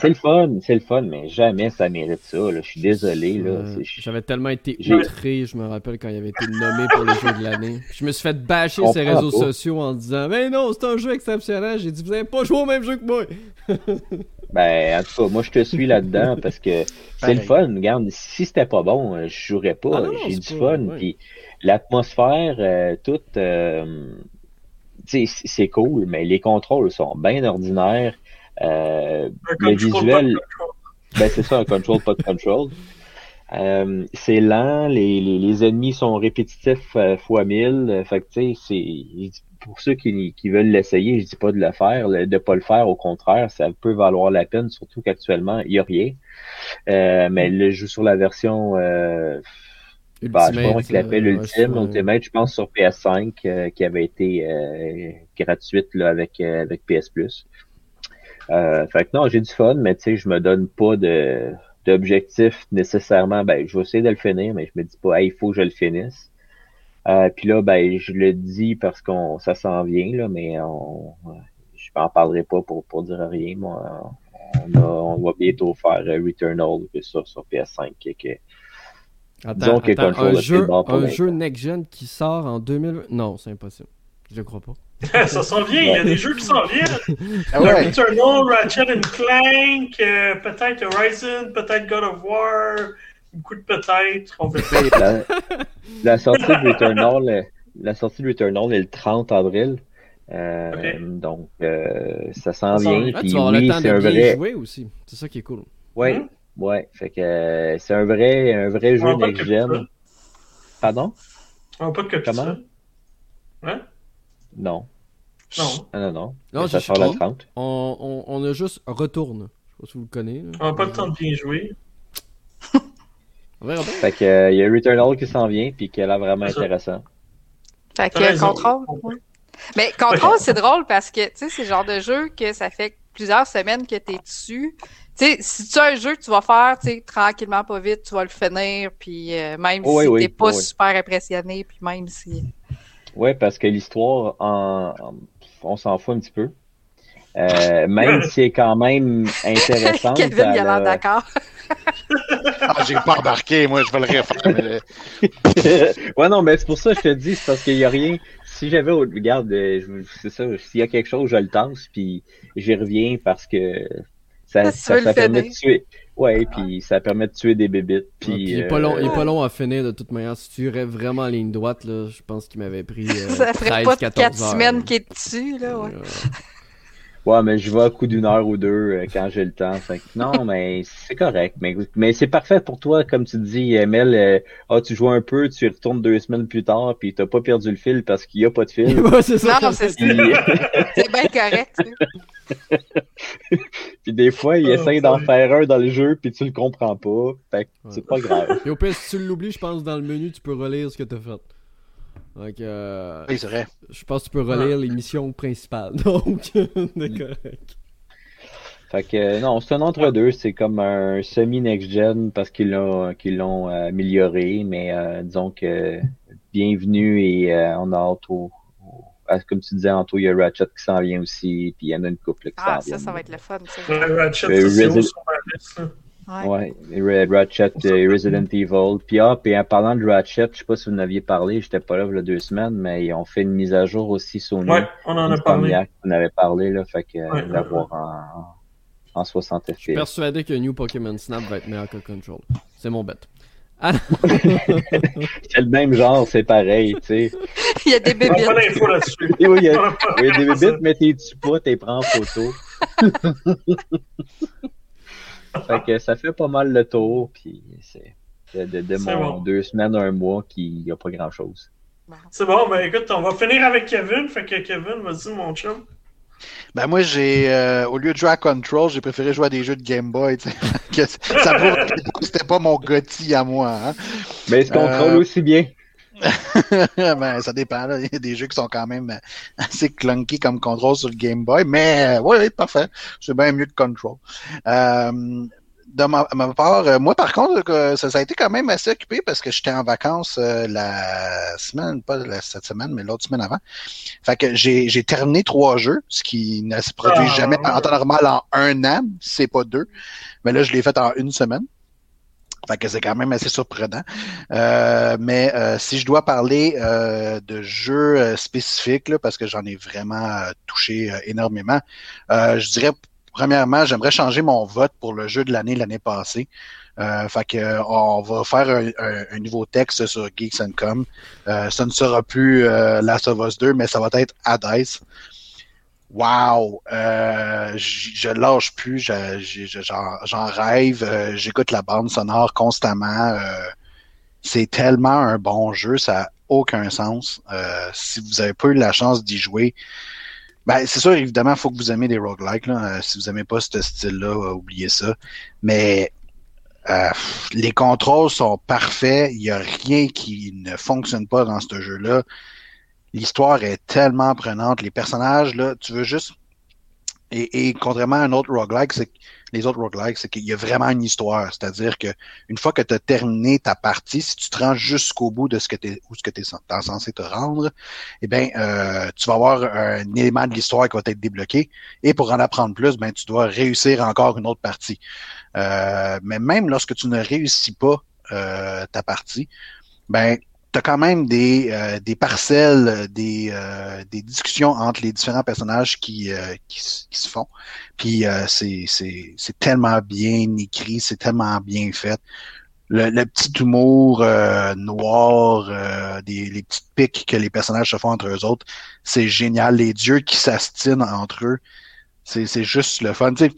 c'est le fun, c'est le fun, mais jamais ça mérite ça. Là. Je suis désolé. Là. J'avais tellement été outré, je me rappelle, quand il avait été nommé pour le jeu de l'année. Je me suis fait bâcher sur les réseaux sociaux en disant Mais non, c'est un jeu exceptionnel. J'ai dit Vous n'avez pas joué au même jeu que moi. ben, en tout cas, moi, je te suis là-dedans parce que c'est le fun. Regarde, si c'était pas bon, euh, je jouerais pas. Ah J'ai du fun. Puis l'atmosphère, euh, toute. Euh, c'est cool, mais les contrôles sont bien ordinaires. Euh, le visuel, ben c'est ça, un control, pas de control. Euh, c'est lent, les, les, les, ennemis sont répétitifs euh, fois mille. Euh, fait que tu sais, c'est pour ceux qui, qui veulent l'essayer, je dis pas de le faire, de pas le faire, au contraire, ça peut valoir la peine, surtout qu'actuellement il y a rien. Euh, mais le joue sur la version euh, bah, je pense qu'il l'appelle Ultime, Ultimate, je pense sur PS5 qui avait été gratuite là avec avec PS Plus. Euh, fait que non, j'ai du fun, mais tu sais, je me donne pas de d'objectif nécessairement. Ben, je vais essayer de le finir, mais je me dis pas, il faut que je le finisse. Euh, puis là, ben, je le dis parce qu'on ça s'en vient, là, mais on, je m'en parlerai pas pour, pour dire rien. Moi, on, on va bientôt faire Returnal sur, sur PS5. Que, attends, attends, un, jeu, un jeu next-gen qui sort en 2000... Non, c'est impossible. Je crois pas. ça s'en vient, il y a des jeux qui s'en viennent. Ah ouais. Returnal, Ratchet and Clank, euh, peut-être Horizon, peut-être God of War, beaucoup de peut-être. On la, la, sortie de Returnal, la sortie de Returnal est le 30 avril. Euh, Donc, euh, ça s'en vient. Ah, puis oui, c'est un vrai. jouer aussi. C'est ça qui est cool. Ouais, hmm? ouais. Fait que euh, c'est un vrai, un vrai jeu next-gen. Pardon? On pas de copie Comment? Ouais? Non. Non. Ah, non, non. Non, ça sort la 30. On, on, on, a juste Retourne. Je sais pas si vous le connaissez. On n'a pas le temps de bien jouer. Fait que, euh, il y a Returnal qui s'en vient, puis qui a l'air vraiment intéressant. Fait que Control. Mais Control, c'est drôle parce que, tu sais, c'est le genre de jeu que ça fait plusieurs semaines que tu es dessus. Tu sais, si tu as un jeu que tu vas faire, tu sais, tranquillement, pas vite, tu vas le finir, puis euh, même si tu t'es pas super impressionné, puis même si... Oui, parce que l'histoire, on s'en fout un petit peu. Euh, même si c'est quand même intéressant. Kevin, il a l'air d'accord. ah, j'ai pas embarqué, moi, je vais le refaire. ouais, non, mais c'est pour ça que je te dis, c'est parce qu'il n'y a rien. Si j'avais, regarde, euh, c'est ça, s'il y a quelque chose, je le tense, puis j'y reviens parce que ça, ça, ça permet de tuer. Ouais, puis ça permet de tuer des bébites. Puis, il, est pas long, il est pas euh, long à finir de toute manière. Si tu irais vraiment en ligne droite, là, je pense qu'il m'avait pris euh, ça ferait 13, pas 14 4 semaines qu'il est dessus, là, ouais. Ouais, mais je vais à coup d'une heure ou deux euh, quand j'ai le temps. Fait non, mais c'est correct. Mais, mais c'est parfait pour toi, comme tu dis, Mel. Euh, ah, tu joues un peu, tu y retournes deux semaines plus tard, puis t'as pas perdu le fil parce qu'il y a pas de fil. c'est ça. Non, c'est c'est bien correct. puis des fois, il oh, essaye d'en faire un dans le jeu, puis tu le comprends pas. Fait que c'est pas grave. Et au pire, si tu l'oublies, je pense dans le menu, tu peux relire ce que t'as fait. Donc, euh, oui, c'est vrai. Je pense que tu peux relire les missions principales. Donc, c'est correct. Fait que non, c'est un entre-deux. C'est comme un semi-next-gen parce qu'ils l'ont qu'ils l'ont amélioré, mais disons que bienvenue et on a hâte au, comme tu disais, Anto, il y a Ratchet qui s'en vient aussi, puis il y en a une couple qui ah, s'en vient. Ah, ça, ça va être le fun. Ça. Ouais, Ratchet, c'est sur ma liste. Ouais, ouais Ratchet et Resident Evil. Puis, ah, puis en parlant de Ratchet, je sais pas si vous en aviez parlé, j'étais pas là il y a deux semaines, mais ils ont fait une mise à jour aussi sur nous. Ouais, on en a parlé. On avait parlé, là, fait que ouais, l'avoir en, en 60 FPS. Je suis persuadé que New Pokémon Snap va être meilleur que Control. C'est mon bet. Ah. c'est le même genre, c'est pareil, tu sais. Il y a des bébés. pas d'infos là-dessus. Oui, il y a, des bébites, mais t'es-tu pas, t'es prends en photo. fait que ça fait pas mal le tour, puis c'est de, de, mon deux semaines, un mois, qu'il n'y a pas grand-chose. C'est bon, ben écoute, on va finir avec Kevin. Fait que Kevin, vas-y, mon chum. Ben moi, j'ai euh, au lieu de jouer à Control, j'ai préféré jouer à des jeux de Game Boy. ça c'était pas mon gothi à moi. Hein. Mais ce contrôle euh, aussi bien. Ben, ça dépend. Il y a des jeux qui sont quand même assez clunky comme contrôle sur le Game Boy. Mais oui, oui, parfait. C'est bien mieux que Control. Euh, de ma, part, euh, moi par contre, ça, ça, a été quand même assez occupé parce que j'étais en vacances euh, la semaine, pas cette semaine, mais l'autre semaine avant. Fait que j'ai, j'ai terminé trois jeux, ce qui ne se produit ah. jamais en temps normal en un an, c'est pas deux. Mais là, je l'ai fait en une semaine. Fait que c'est quand même assez surprenant. Euh, mais si je dois parler de jeux spécifiques, là, parce que j'en ai vraiment touché énormément, je dirais premièrement, j'aimerais changer mon vote pour le jeu de l'année l'année passée. Euh, fait que on va faire un, nouveau texte sur Geeks and Com. Euh, ça ne sera plus euh, Last of Us 2, mais ça va être Hades. Wow! Euh, je lâche plus, j'en rêve, j'écoute la bande sonore constamment. c'est tellement un bon jeu, ça n'a aucun sens. si vous avez pas eu la chance d'y jouer, ben, c'est sûr, évidemment, il faut que vous aimez des roguelikes. Là. Euh, si vous n'aimez pas ce style-là, euh, oubliez ça. Mais euh, les contrôles sont parfaits. Il n'y a rien qui ne fonctionne pas dans ce jeu-là. L'histoire est tellement prenante. Les personnages, là, tu veux juste. Et, contrairement à un autre roguelike, c'est les autres roguelikes, c'est qu'il y a vraiment une histoire. C'est-à-dire que une fois que tu as terminé ta partie, si tu te rends jusqu'au bout de ce que tu où ce que tu es censé te rendre, eh bien, euh, tu vas avoir un élément de l'histoire qui va être débloqué. Et pour en apprendre plus, ben, tu dois réussir encore une autre partie. Euh, mais même lorsque tu ne réussis pas euh, ta partie, ben tu as quand même des, euh, des parcelles, des, euh, des discussions entre les différents personnages qui, euh, qui, se font. Puis c'est tellement bien écrit, c'est tellement bien fait. Le, le petit humour noir, des, les petites piques que les personnages se font entre eux autres, c'est génial. Les dieux qui s'astinent entre eux, c'est juste le fun. il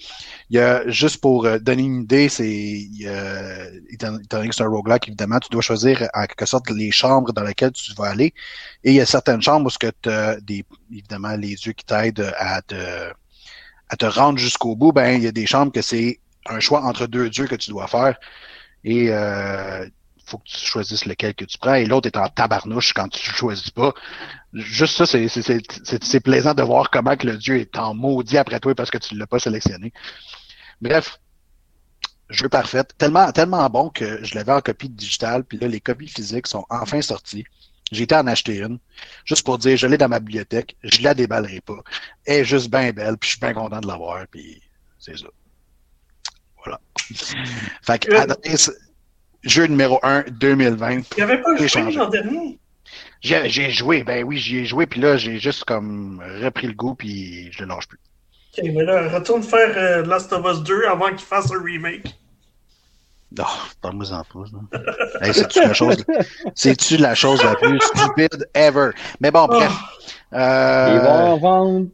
y a, juste pour euh, donner une idée, c'est étant donné que c'est un roguelike, évidemment, tu dois choisir en quelque sorte les chambres dans lesquelles tu vas aller. Et il y a certaines chambres où tu as des, évidemment les yeux qui t'aident à te, à te rendre jusqu'au bout. Ben, il y a des chambres que c'est un choix entre deux dieux que tu dois faire. Et euh, faut que tu choisisses lequel que tu prends. Et l'autre est en tabarnouche quand tu ne choisis pas. Juste ça, c'est plaisant de voir comment que le dieu est en maudit après toi parce que tu ne l'as pas sélectionné. Bref, jeu parfait. Tellement, tellement bon que je l'avais en copie digitale, puis là, les copies physiques sont enfin sorties. J'ai été en acheter une, juste pour dire, je l'ai dans ma bibliothèque, je la déballerai pas. Elle est juste bien belle, puis je suis bien content de l'avoir, puis c'est ça. Voilà. Fait que, jeu numéro 1 2020. Il n'y avait pas joué l'an dernier? J'ai joué, ben oui, j'y ai joué, puis là, j'ai juste comme repris le goût, puis je le lâche plus. Ok, mais là, retourne faire euh, Last of Us 2 avant qu'il fasse un remake. Non, pas moi en pas. hey, C'est-tu la, chose... la chose la plus stupide ever? Mais bon, bref. Oh. Euh... Ils vont en vendre.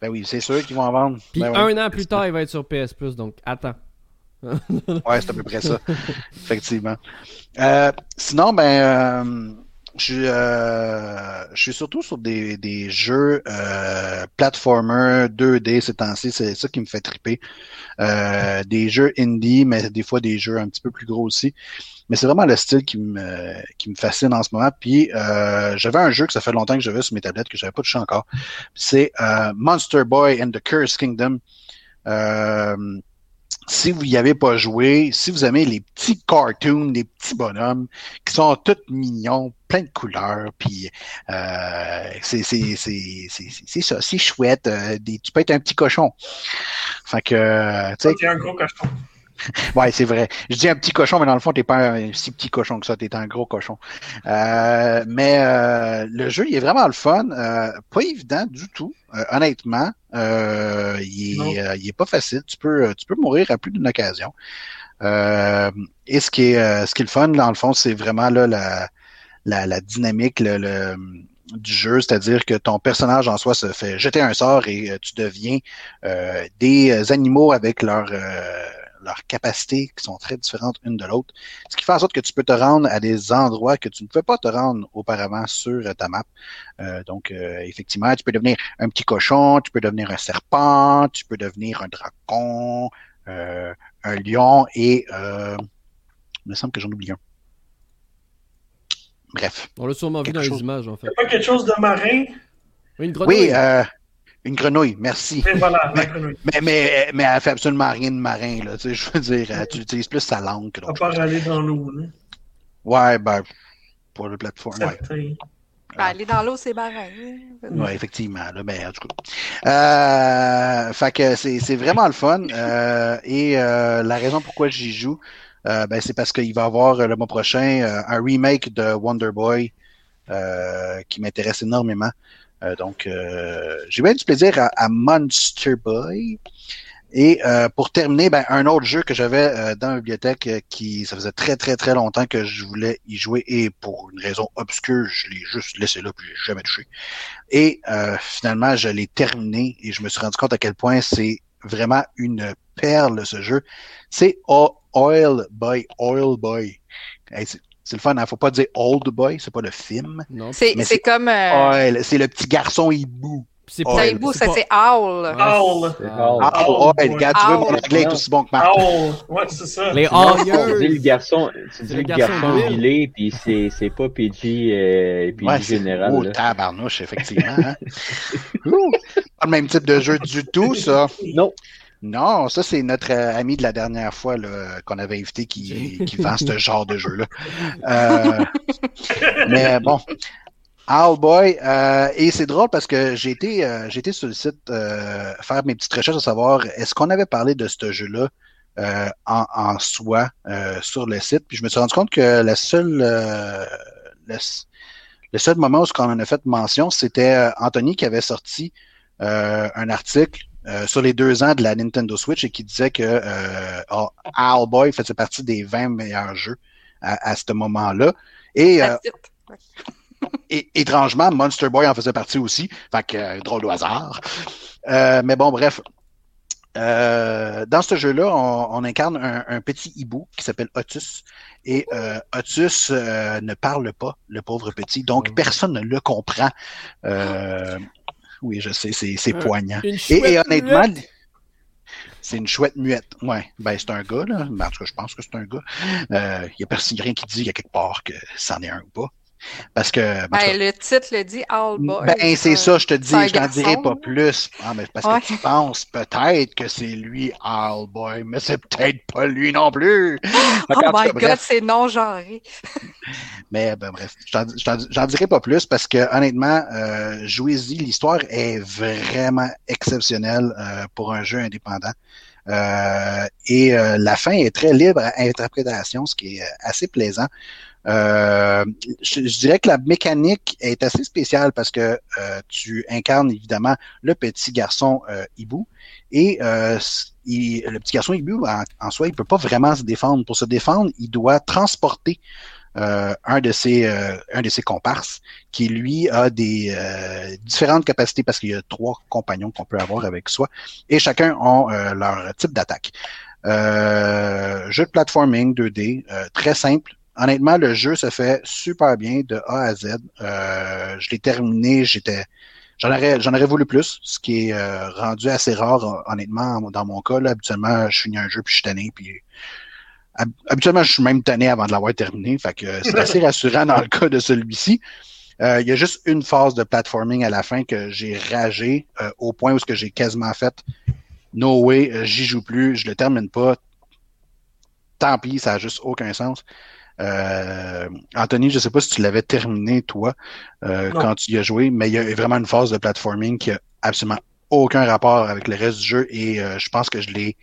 Ben oui, c'est sûr qu'ils vont en vendre. Puis ben un an plus tard, il va être sur PS Plus, donc attends. ouais, c'est à peu près ça. Effectivement. Euh, sinon, ben, euh, je, euh, je suis surtout sur des, des jeux platformer 2D ces temps-ci. C'est ça qui me fait triper. Des jeux indie, mais des fois des jeux un petit peu plus gros aussi. Mais c'est vraiment le style qui me, qui me fascine en ce moment. Puis j'avais un jeu que ça fait longtemps que j'avais sur mes tablettes que j'avais pas touché encore. C'est Monster Boy and the Curse Kingdom. Si vous n'y avez pas joué, si vous aimez les petits cartoons, les petits bonhommes qui sont tous mignons, plein de couleurs, puis euh, c'est ça, c'est chouette. Euh, tu peux être un petit cochon. Fait que, tu sais. un gros cochon. ouais, c'est vrai. Je dis un petit cochon, mais dans le fond, t'es pas un si petit cochon que ça, t'es un gros cochon. Euh, mais euh, le jeu, il est vraiment le fun. Euh, pas évident du tout, honnêtement. il, est, il est pas facile. Tu peux, tu peux mourir à plus d'une occasion. et ce qui est, ce qui est le fun, dans le fond, c'est vraiment là la, la, la dynamique, le, du jeu, c'est-à-dire que ton personnage en soi se fait jeter un sort et tu deviens des animaux avec leur leurs capacités qui sont très différentes une de l'autre, ce qui fait en sorte que tu peux te rendre à des endroits que tu ne pouvais pas te rendre auparavant sur ta map. Euh, donc, euh, effectivement, tu peux devenir un petit cochon, tu peux devenir un serpent, tu peux devenir un dragon, euh, un lion et il me semble que j'en oublie un. Bref. On l'a sûrement vu dans les images, en fait. pas quelque chose de marin? Oui, une grenouille. Oui, une grenouille, merci. voilà, mais, grenouille. Mais, mais, mais, elle fait absolument rien de marin, là. Tu sais, je veux dire, tu utilises plus sa langue que d'autres. À part aller dans l'eau, là. Ouais, ben, pour le plateforme, ouais. Ben, aller dans l'eau, c'est marin. Oui, effectivement. Là, ben, en tout cas. Euh, fait que c'est vraiment le fun. Euh, et euh, la raison pourquoi j'y joue, euh, ben, c'est parce qu'il va y avoir le mois prochain euh, un remake de Wonder Boy euh, qui m'intéresse énormément. Euh, donc, euh, j'ai bien du plaisir à, Monster Boy. Et euh, pour terminer, ben, un autre jeu que j'avais dans la bibliothèque qui, ça faisait très très très longtemps que je voulais y jouer et pour une raison obscure, je l'ai juste laissé là puis j'ai jamais touché. Et finalement, je l'ai terminé et je me suis rendu compte à quel point c'est vraiment une perle ce jeu. C'est Oil Boy, Oil Boy. C'est le fun, hein? faut pas dire old boy, c'est pas le film. C'est comme. Euh... c'est le petit garçon hibou. C'est pas hibou, ça c'est owl. Owl. Owl. Ouais, regarde, tu veux mon anglais est aussi bon que moi. Owl. Ouais, c'est ça. Les owls. Tu dis le garçon, tu dis le garçon huilé, puis c'est, c'est pas PG, euh, PG ouais, général. Oh, tabarnouche, effectivement. Hein? pas le même type de jeu du tout, ça. Non. Non, ça, c'est notre euh, ami de la dernière fois qu'on avait invité qui, qui vend ce genre de jeu-là. Euh, mais bon. Owlboy, euh, et c'est drôle parce que j'ai été, euh, j'ai été sur le site faire mes petites recherches à savoir est-ce qu'on avait parlé de ce jeu-là en, en, soi sur le site. Puis je me suis rendu compte que la seule, le, le, seul moment où on en a fait mention, c'était Anthony qui avait sorti un article euh, sur les deux ans de la Nintendo Switch et qui disait que euh, oh, Owlboy faisait partie des 20 meilleurs jeux à, ce moment-là. Et, euh, et, étrangement, Monster Boy en faisait partie aussi. Fait que euh, drôle de hasard. mais bon, bref. dans ce jeu-là, on, incarne un, petit hibou qui s'appelle Otus. Et Otus ne parle pas, le pauvre petit, donc mm. personne ne le comprend. Oui, je sais, c'est poignant. Et, honnêtement, c'est une chouette muette. Ouais, ben c'est un gars, là. Ben, en tout cas, je pense que c'est un gars. Il euh, n'y a personne, rien qui dit a quelque part que c'en est un ou pas. Parce que. Ben, le titre le dit All Boy. Ben, c'est ça, je te dis, je n'en dirai pas plus. Ah, mais parce que tu penses peut-être que c'est lui All Boy, mais c'est peut-être pas lui non plus. oh my god, c'est non-genré. mais ben, bref, j'en dirai pas plus parce que honnêtement, euh, jouez-y, l'histoire est vraiment exceptionnelle euh, pour un jeu indépendant. Euh, et euh, la fin est très libre à interprétation, ce qui est assez plaisant. Euh, je, dirais que la mécanique est assez spéciale parce que euh, tu incarnes évidemment le petit garçon euh, hibou et euh, le petit garçon hibou en, soi il peut pas vraiment se défendre. Pour se défendre, il doit transporter un de ses un de ses comparses qui lui a des différentes capacités parce qu'il y a trois compagnons qu'on peut avoir avec soi et chacun a leur type d'attaque. jeu de platforming 2D très simple honnêtement, le jeu se fait super bien de A à Z. Euh, je l'ai terminé, j'étais. J'en aurais, j'en aurais voulu plus, ce qui est euh, rendu assez rare, honnêtement, dans mon cas. Là, habituellement, je finis un jeu puis je suis tanné, puis habituellement, je suis même tanné avant de l'avoir terminé. Fait que c'est assez rassurant dans le cas de celui-ci. Euh, il y a juste une phase de platforming à la fin que j'ai ragé au point où ce que j'ai quasiment fait no way, euh, j'y joue plus, je le termine pas. Tant pis, ça a juste aucun sens. Euh, Anthony, je sais pas si tu l'avais terminé, toi, euh, quand tu y as joué, mais il y a vraiment une phase de platforming qui a absolument aucun rapport avec le reste du jeu et je pense que je l'ai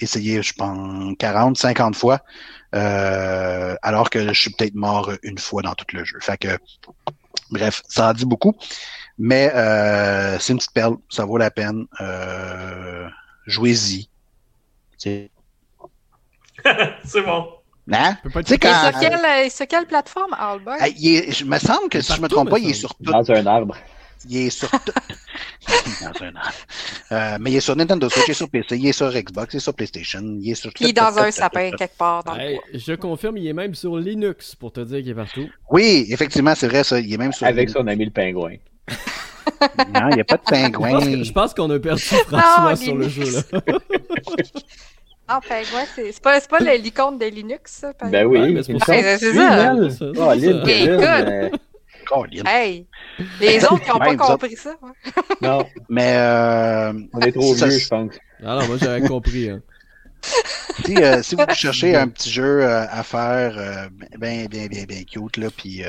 essayé, je pense, 40, 50 fois, alors que je suis peut-être mort une fois dans tout le jeu. Fait que, bref, ça en dit beaucoup. Mais euh, c'est une petite perle, ça vaut la peine. Euh, Jouez-y. C'est bon. Hein? C'est quand... sur, quelle, sur quelle plateforme, Albert? Ah, je me semble que si je me trompe pas, il est sur tout. Dans un arbre. Il est sur tout. dans un arbre. Euh, mais il est sur Nintendo Switch, il est sur PC, il est sur Xbox, il est sur PlayStation, il est sur Puis dans un sapin quelque part. Dans hey, je confirme, il est même sur Linux pour te dire qu'il est partout. Oui, effectivement, c'est vrai ça. Il est même sur Avec son ami le pingouin non, il n'y a pas de pingouin. Je pense, qu'on a perdu François sur le jeu. Là. Ah, pingouin, c'est pas, pas l'icône de Linux, ça? Ben oui, c'est ça. C'est ça. Oh, Écoute. Hey, les autres qui n'ont pas compris ça. Non, mais euh... on est trop vieux, je pense. Ah non, moi j'avais compris. Hein. si, euh, si vous cherchez un petit jeu euh, à faire euh, bien, bien, bien, bien cute, là, puis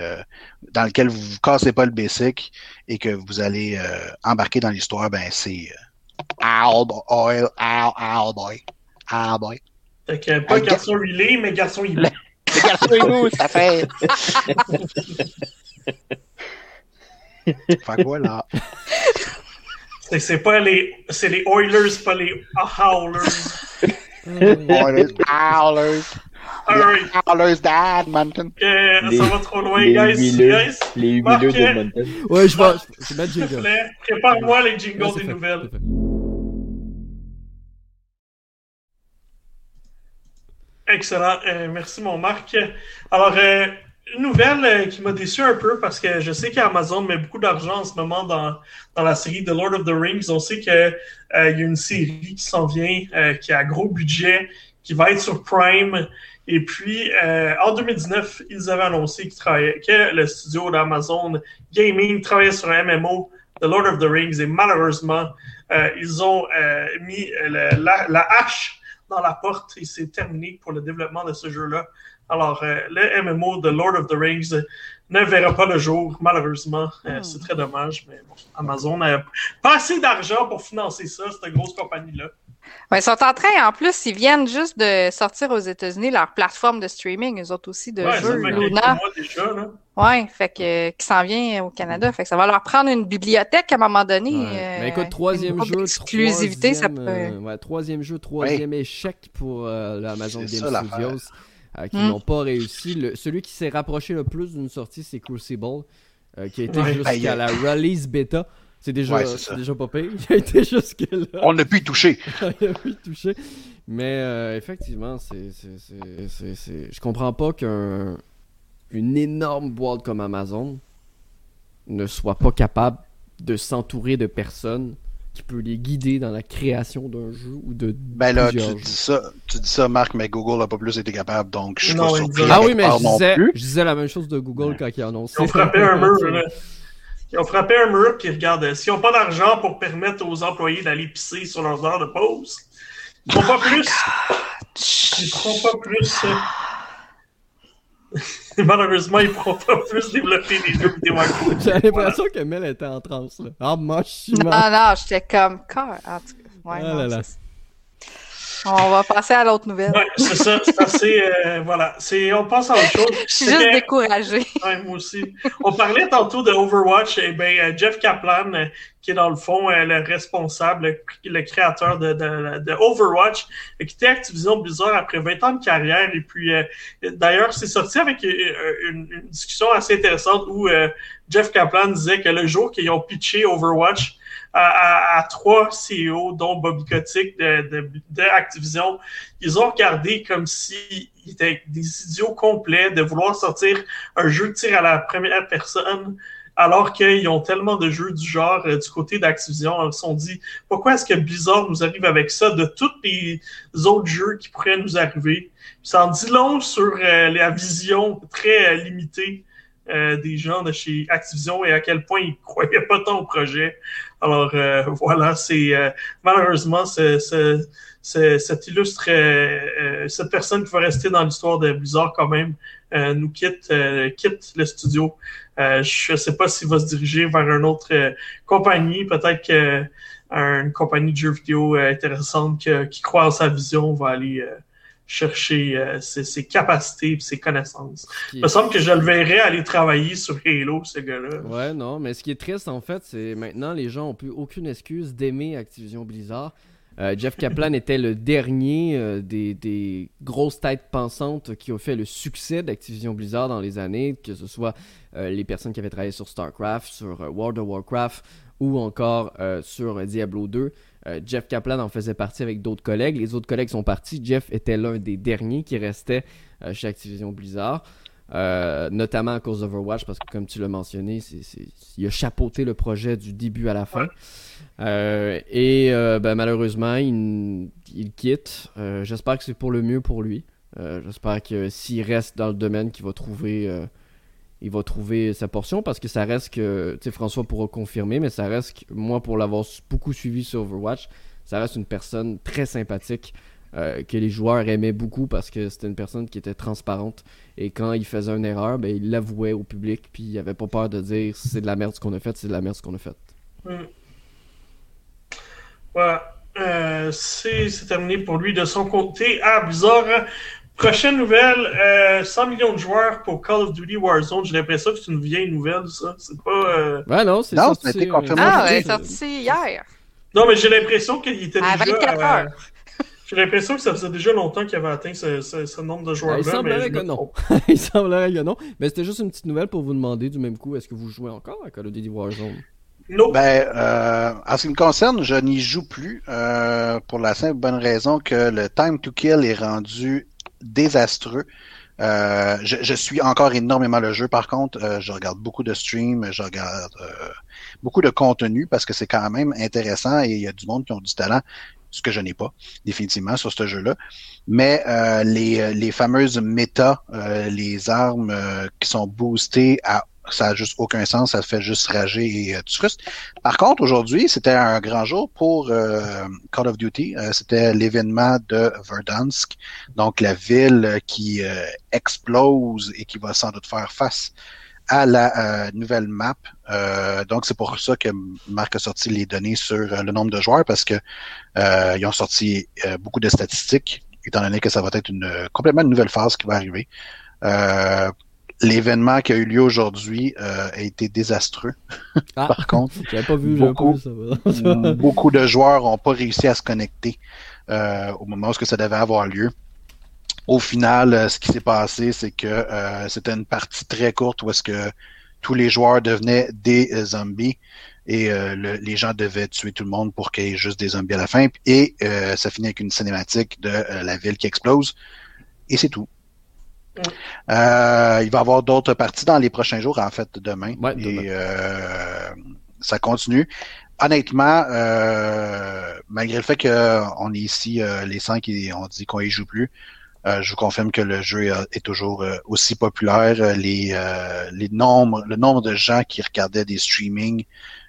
dans lequel vous ne cassez pas le basic et que vous allez embarquer dans l'histoire, ben c'est Owl Boy, Owl Boy, Owl Boy. Fait que pas garçon relay, mais garçon il Le garçon il ça fait. fait quoi là? C'est pas les. C'est les Oilers, pas les Howlers. Oilers, Howlers. Alright. Howlers dad, Mountain. Euh, ça va trop loin, guys. guys. Les huileux de Mountain. Ouais, je vais. Je jingle. Prépare-moi les jingles des nouvelles. Excellent. Euh, merci, mon Marc. Alors, euh, une nouvelle euh, qui m'a déçu un peu parce que je sais qu'Amazon met beaucoup d'argent en ce moment dans, dans la série The Lord of the Rings. On sait qu'il euh, y a une série qui s'en vient, qui a gros budget, qui va être sur Prime. Et puis, en 2019, ils avaient annoncé que le studio d'Amazon Gaming travaillait sur un MMO, The Lord of the Rings, et malheureusement, ils ont mis la hache dans la porte et c'est terminé pour le développement de ce jeu-là. Alors, euh, le MMO de Lord of the Rings ne verra pas le jour, malheureusement. Euh, hmm. C'est très dommage, mais bon, Amazon n'a pas assez d'argent pour financer ça, cette grosse compagnie-là. ils sont en train, en plus, ils viennent juste de sortir aux États-Unis leur plateforme de streaming, eux autres aussi, de ouais, jeux Luna. Oui, fait que qui s'en vient au Canada. Fait que ça va leur prendre une bibliothèque à un moment donné. Ouais. Mais écoute, troisième jeu, exclusivité, ça peut. Euh, troisième jeu, troisième échec pour l'Amazon Game Studios. Euh, qui hmm. n'ont pas réussi. celui qui s'est rapproché le plus d'une sortie, c'est Crucible, euh, qui a été jusqu'à la release bêta. C'est déjà, déjà pas pire. Il a été jusque-là. On n'a pu y toucher. On n'a pu y toucher. Mais euh, effectivement, c'est, je comprends pas qu'une énorme boîte comme Amazon ne soit pas capable de s'entourer de personnes qui peut les guider dans la création d'un jeu ou de ben là, tu dis ça, tu dis ça, Marc, mais Google n'a pas plus été capable, donc je suis pas surpris. Ah oui, mais je disais, je disais, la même chose de Google quand il a annoncé. Ils ont frappé un mur, là. Ils ont frappé un mur, puis regarde, s'ils n'ont pas d'argent pour permettre aux employés d'aller pisser sur leurs heures de pause, ils ne feront pas plus. Ils ne feront pas plus. Malheureusement, ils ne pourront pas plus développer des jeux vidéo J'ai l'impression que Mel était en transe. Là. Ah, moche. Non, non, j'étais comme. En tout cas, ouais, ah là là. On va passer à l'autre nouvelle. C'est ça. C'est assez. Euh, voilà. On passe à autre chose. Je suis juste découragé. Ouais, moi aussi. On parlait tantôt de Overwatch. Et eh ben, Jeff Kaplan, euh, qui est dans le fond euh, le responsable, le créateur de, de, de Overwatch, qui quitté Activision Blizzard après 20 ans de carrière. Et puis, d'ailleurs, c'est sorti avec une, une, discussion assez intéressante où Jeff Kaplan disait que le jour qu'ils ont pitché Overwatch, à, trois CEO, dont Bobby Kotick de, de, Activision. Ils ont regardé comme s'ils étaient des idiots complets de vouloir sortir un jeu de tir à la première personne alors qu'ils ont tellement de jeux du genre euh, du côté d'Activision. Ils se sont dit, pourquoi est-ce que Blizzard nous arrive avec ça de tous les autres jeux qui pourraient nous arriver? Ça en dit long sur euh, la vision très euh, limitée des gens de chez Activision et à quel point ils croyaient pas tant au projet. Alors voilà, c'est malheureusement c'est cette illustre cette personne qui va rester dans l'histoire de Blizzard quand même nous quitte quitte le studio. je ne sais pas s'il va se diriger vers une autre compagnie, peut-être que une compagnie de jeux vidéo euh, intéressante qui, croit en sa vision va aller euh, chercher euh, ses, capacités et ses connaissances. Il me semble que je le verrais aller travailler sur Halo, ce gars-là. Ouais, non, mais ce qui est triste, en fait, c'est maintenant, les gens n'ont plus aucune excuse d'aimer Activision Blizzard. Jeff Kaplan était le dernier des, grosses têtes pensantes qui ont fait le succès d'Activision Blizzard dans les années, que ce soit les personnes qui avaient travaillé sur StarCraft, sur World of Warcraft ou encore euh, sur Diablo 2. Euh, Jeff Kaplan en faisait partie avec d'autres collègues. Les autres collègues sont partis. Jeff était l'un des derniers qui restait euh, chez Activision Blizzard. notamment à cause d'Overwatch, parce que comme tu l'as mentionné, il a chapeauté le projet du début à la fin. et ben, malheureusement, il, il quitte. J'espère que c'est pour le mieux pour lui. J'espère que s'il reste dans le domaine, qu'il va trouver il va trouver sa portion parce que ça reste que, tu sais, François pourra confirmer, mais ça reste que, moi, pour l'avoir beaucoup suivi sur Overwatch, ça reste une personne très sympathique euh, que les joueurs aimaient beaucoup parce que c'était une personne qui était transparente et quand il faisait une erreur, ben, il l'avouait au public puis il avait pas peur de dire c'est de la merde ce qu'on a fait, c'est de la merde ce qu'on a fait. Hmm. Voilà. Euh, c'est terminé pour lui de son côté. Ah, bizarre. Prochaine nouvelle, 100 euh, millions de joueurs pour Call of Duty Warzone. J'ai l'impression que c'est une vieille nouvelle, ça. C'est pas. Euh... Ouais, non, c'est sorti. Ça a été confirmé. Ah, ouais, sorti hier. Non, mais j'ai l'impression qu'il était à déjà. 24 heures. Euh, j'ai l'impression que ça faisait déjà longtemps qu'il avait atteint ce, ce, nombre de joueurs. il semblerait que non. il semblerait que non. Mais c'était juste une petite nouvelle pour vous demander du même coup est-ce que vous jouez encore à Call of Duty Warzone? Non. Ben, euh, en ce qui me concerne, je n'y joue plus euh, pour la simple bonne raison que le time to kill est rendu désastreux. Euh, je, suis encore énormément le jeu. Par contre, euh, je regarde beaucoup de streams, je regarde euh, beaucoup de contenu parce que c'est quand même intéressant et il y a du monde qui ont du talent, ce que je n'ai pas définitivement sur ce jeu-là. Mais les, les fameuses méta, les armes qui sont boostées à ça a juste aucun sens, ça fait juste rager et euh, tu frustres. Par contre, aujourd'hui, c'était un grand jour pour euh, Call of Duty. Euh, c'était l'événement de Verdansk, donc la ville qui explose et qui va sans doute faire face à la nouvelle map. donc c'est pour ça que Marc a sorti les données sur le nombre de joueurs parce que ils ont sorti beaucoup de statistiques, étant donné que ça va être une complètement une nouvelle phase qui va arriver. Euh, L'événement qui a eu lieu aujourd'hui euh, a été désastreux. Ah. Par contre, pas vu, beaucoup, beaucoup de joueurs n'ont pas réussi à se connecter euh, au moment où ça devait avoir lieu. Au final, euh, ce qui s'est passé, c'est que c'était une partie très courte où est-ce que tous les joueurs devenaient des zombies et les gens devaient tuer tout le monde pour qu'il y ait juste des zombies à la fin. Et ça finit avec une cinématique de la ville qui explose. Et c'est tout. Euh, il va y avoir d'autres parties dans les prochains jours, en fait, demain. et euh, ça continue. Honnêtement, euh, malgré le fait qu'on est ici les cinq et on dit qu'on y joue plus, je vous confirme que le jeu est toujours aussi populaire. Les, les nombres, le nombre de gens qui regardaient des streamings,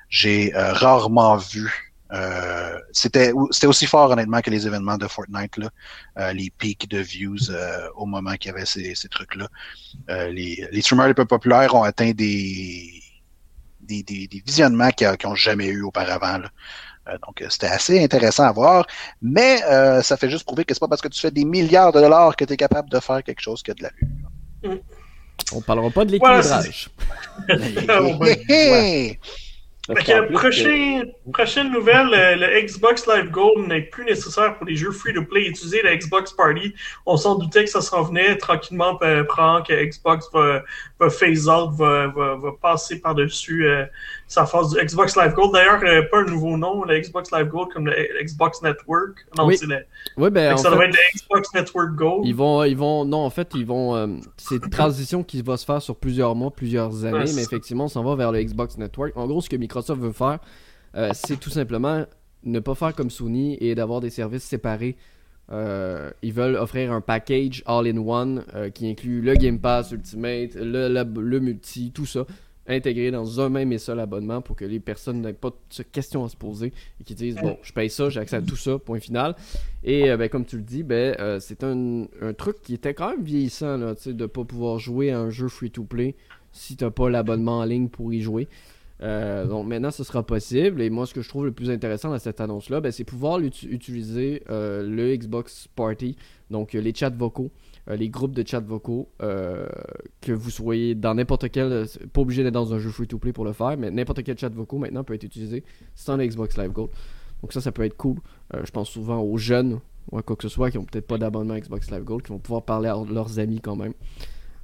j'ai rarement vu euh, c'était c'était aussi fort honnêtement que les événements de Fortnite là, euh, les pics de views euh, au moment qu'il y avait ces, ces trucs là. les, les streamers les plus populaires ont atteint des des, des, visionnements qu'ils n'ont jamais eu auparavant. donc c'était assez intéressant à voir, mais ça fait juste prouver que c'est pas parce que tu fais des milliards de dollars que tu es capable de faire quelque chose qui a de la vue. On parlera pas de l'équilibrage. prochain, prochaine nouvelle, le, Xbox Live Gold n'est plus nécessaire pour les jeux free-to-play. Utiliser la Xbox Party, on s'en doutait que ça s'en venait tranquillement, prend que Xbox va, va phase out, va, va, va passer par-dessus euh, sa phase du Xbox Live Gold. D'ailleurs, euh, pas un nouveau nom, le Xbox Live Gold comme le Xbox Network. Non, oui. c'est le. Oui, ben, ça doit être le Xbox Network Gold. Ils vont, ils vont, non, en fait, ils vont. Euh, c'est une transition qui va se faire sur plusieurs mois, plusieurs années, mais effectivement, on s'en va vers le Xbox Network. En gros, ce que Microsoft veut faire, c'est tout simplement ne pas faire comme Sony et d'avoir des services séparés ils veulent offrir un package all-in-one qui inclut le Game Pass Ultimate, le, le multi, tout ça intégré dans un même et seul abonnement pour que les personnes n'aient pas de questions à se poser et qui disent bon, je paye ça, j'ai accès à tout ça, point final. Et euh, ben, comme tu le dis, ben, euh, c'est un, truc qui était quand même vieillissant là, de ne pas pouvoir jouer à un jeu free-to-play si tu n'as pas l'abonnement en ligne pour y jouer. Euh, donc maintenant, ce sera possible. Et moi, ce que je trouve le plus intéressant dans cette annonce-là, ben, c'est pouvoir utiliser le Xbox Party, donc les chats vocaux. Euh, les groupes de chat vocaux, euh, que vous soyez dans n'importe quel, euh, pas obligé d'être dans un jeu free-to-play pour le faire, mais n'importe quel chat vocaux maintenant peut être utilisé sans le Xbox Live Gold. Donc ça, ça peut être cool. je pense souvent aux jeunes ou quoi que ce soit qui ont peut-être pas d'abonnement Xbox Live Gold, qui vont pouvoir parler à leurs amis quand même.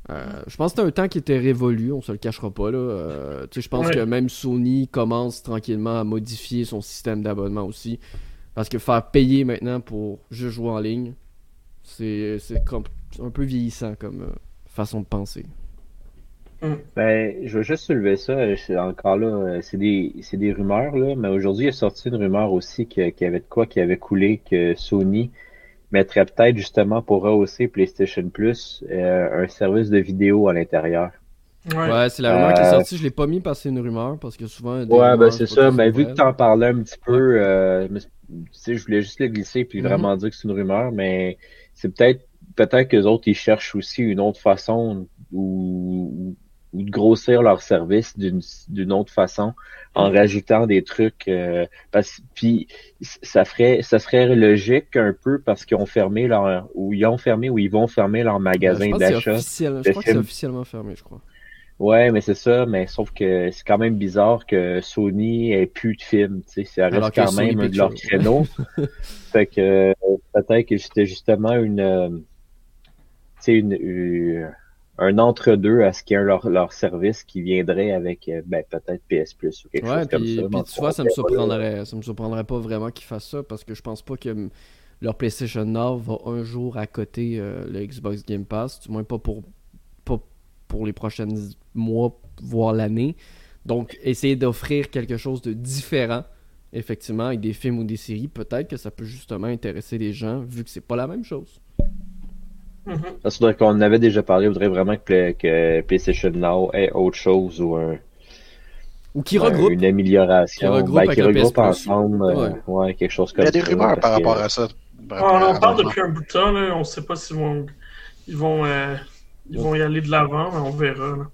Je pense que c'était un temps qui était révolu, on se le cachera pas là. je pense que même Sony commence tranquillement à modifier son système d'abonnement aussi. Parce que faire payer maintenant pour juste jouer en ligne, c'est un peu vieillissant comme euh, façon de penser. Mm. Ben, je veux juste soulever ça. Encore là, euh, c'est des, des rumeurs, là, mais aujourd'hui, il est sorti une rumeur aussi qu'il y avait de quoi qui avait coulé, que Sony mettrait peut-être justement pour rehausser PlayStation Plus euh, un service de vidéo à l'intérieur. Ouais, c'est la rumeur qui est sortie. Je l'ai pas mis parce que c'est une rumeur, parce que souvent. Ouais, ben c'est ça. Mais vu que tu en parlais un petit peu, je voulais juste le glisser puis mm-hmm. vraiment dire que c'est une rumeur, mais c'est peut-être peut-être que les autres ils cherchent aussi une autre façon ou, de grossir leur service d'une autre façon en mm. rajoutant des trucs euh, parce puis ça ferait ça serait logique un peu parce qu'ils ont fermé leur ou ils ont fermé ou ils vont fermer leur magasin d'achat. Je crois que c'est officiellement fermé, je crois. Ouais, mais c'est ça, mais sauf que c'est quand même bizarre que Sony ait plus de films, tu sais, ça reste quand même de leur créneau. fait que peut-être que c'était justement une euh, une, un entre-deux à ce qu'il y ait leur, leur service qui viendrait avec euh, ben, peut-être PS Plus ou quelque chose comme ça. Puis tu vois, ça me surprendrait, ça me surprendrait pas vraiment qu'ils fassent ça parce que je pense pas que leur PlayStation Now va un jour à côté euh, le Xbox Game Pass, du moins pas pour, pas pour les prochains mois, voire l'année. Donc, essayer d'offrir quelque chose de différent, effectivement, avec des films ou des séries, peut-être que ça peut justement intéresser les gens, vu que c'est pas la même chose. Mm-hmm. Ça qu'on en avait déjà parlé. Il faudrait vraiment que, PlayStation Now ait autre chose ou un. Ou qui regroupe. Une amélioration. Qui regroupe, ben, regroupe ensemble. Euh, ouais. quelque chose comme ça. Il y a des rumeurs par rapport à ça. Ah, on parle depuis un bout de temps. Là. On ne sait pas s'ils vont, ils vont, euh, ils vont y aller de l'avant, mais on verra. Là.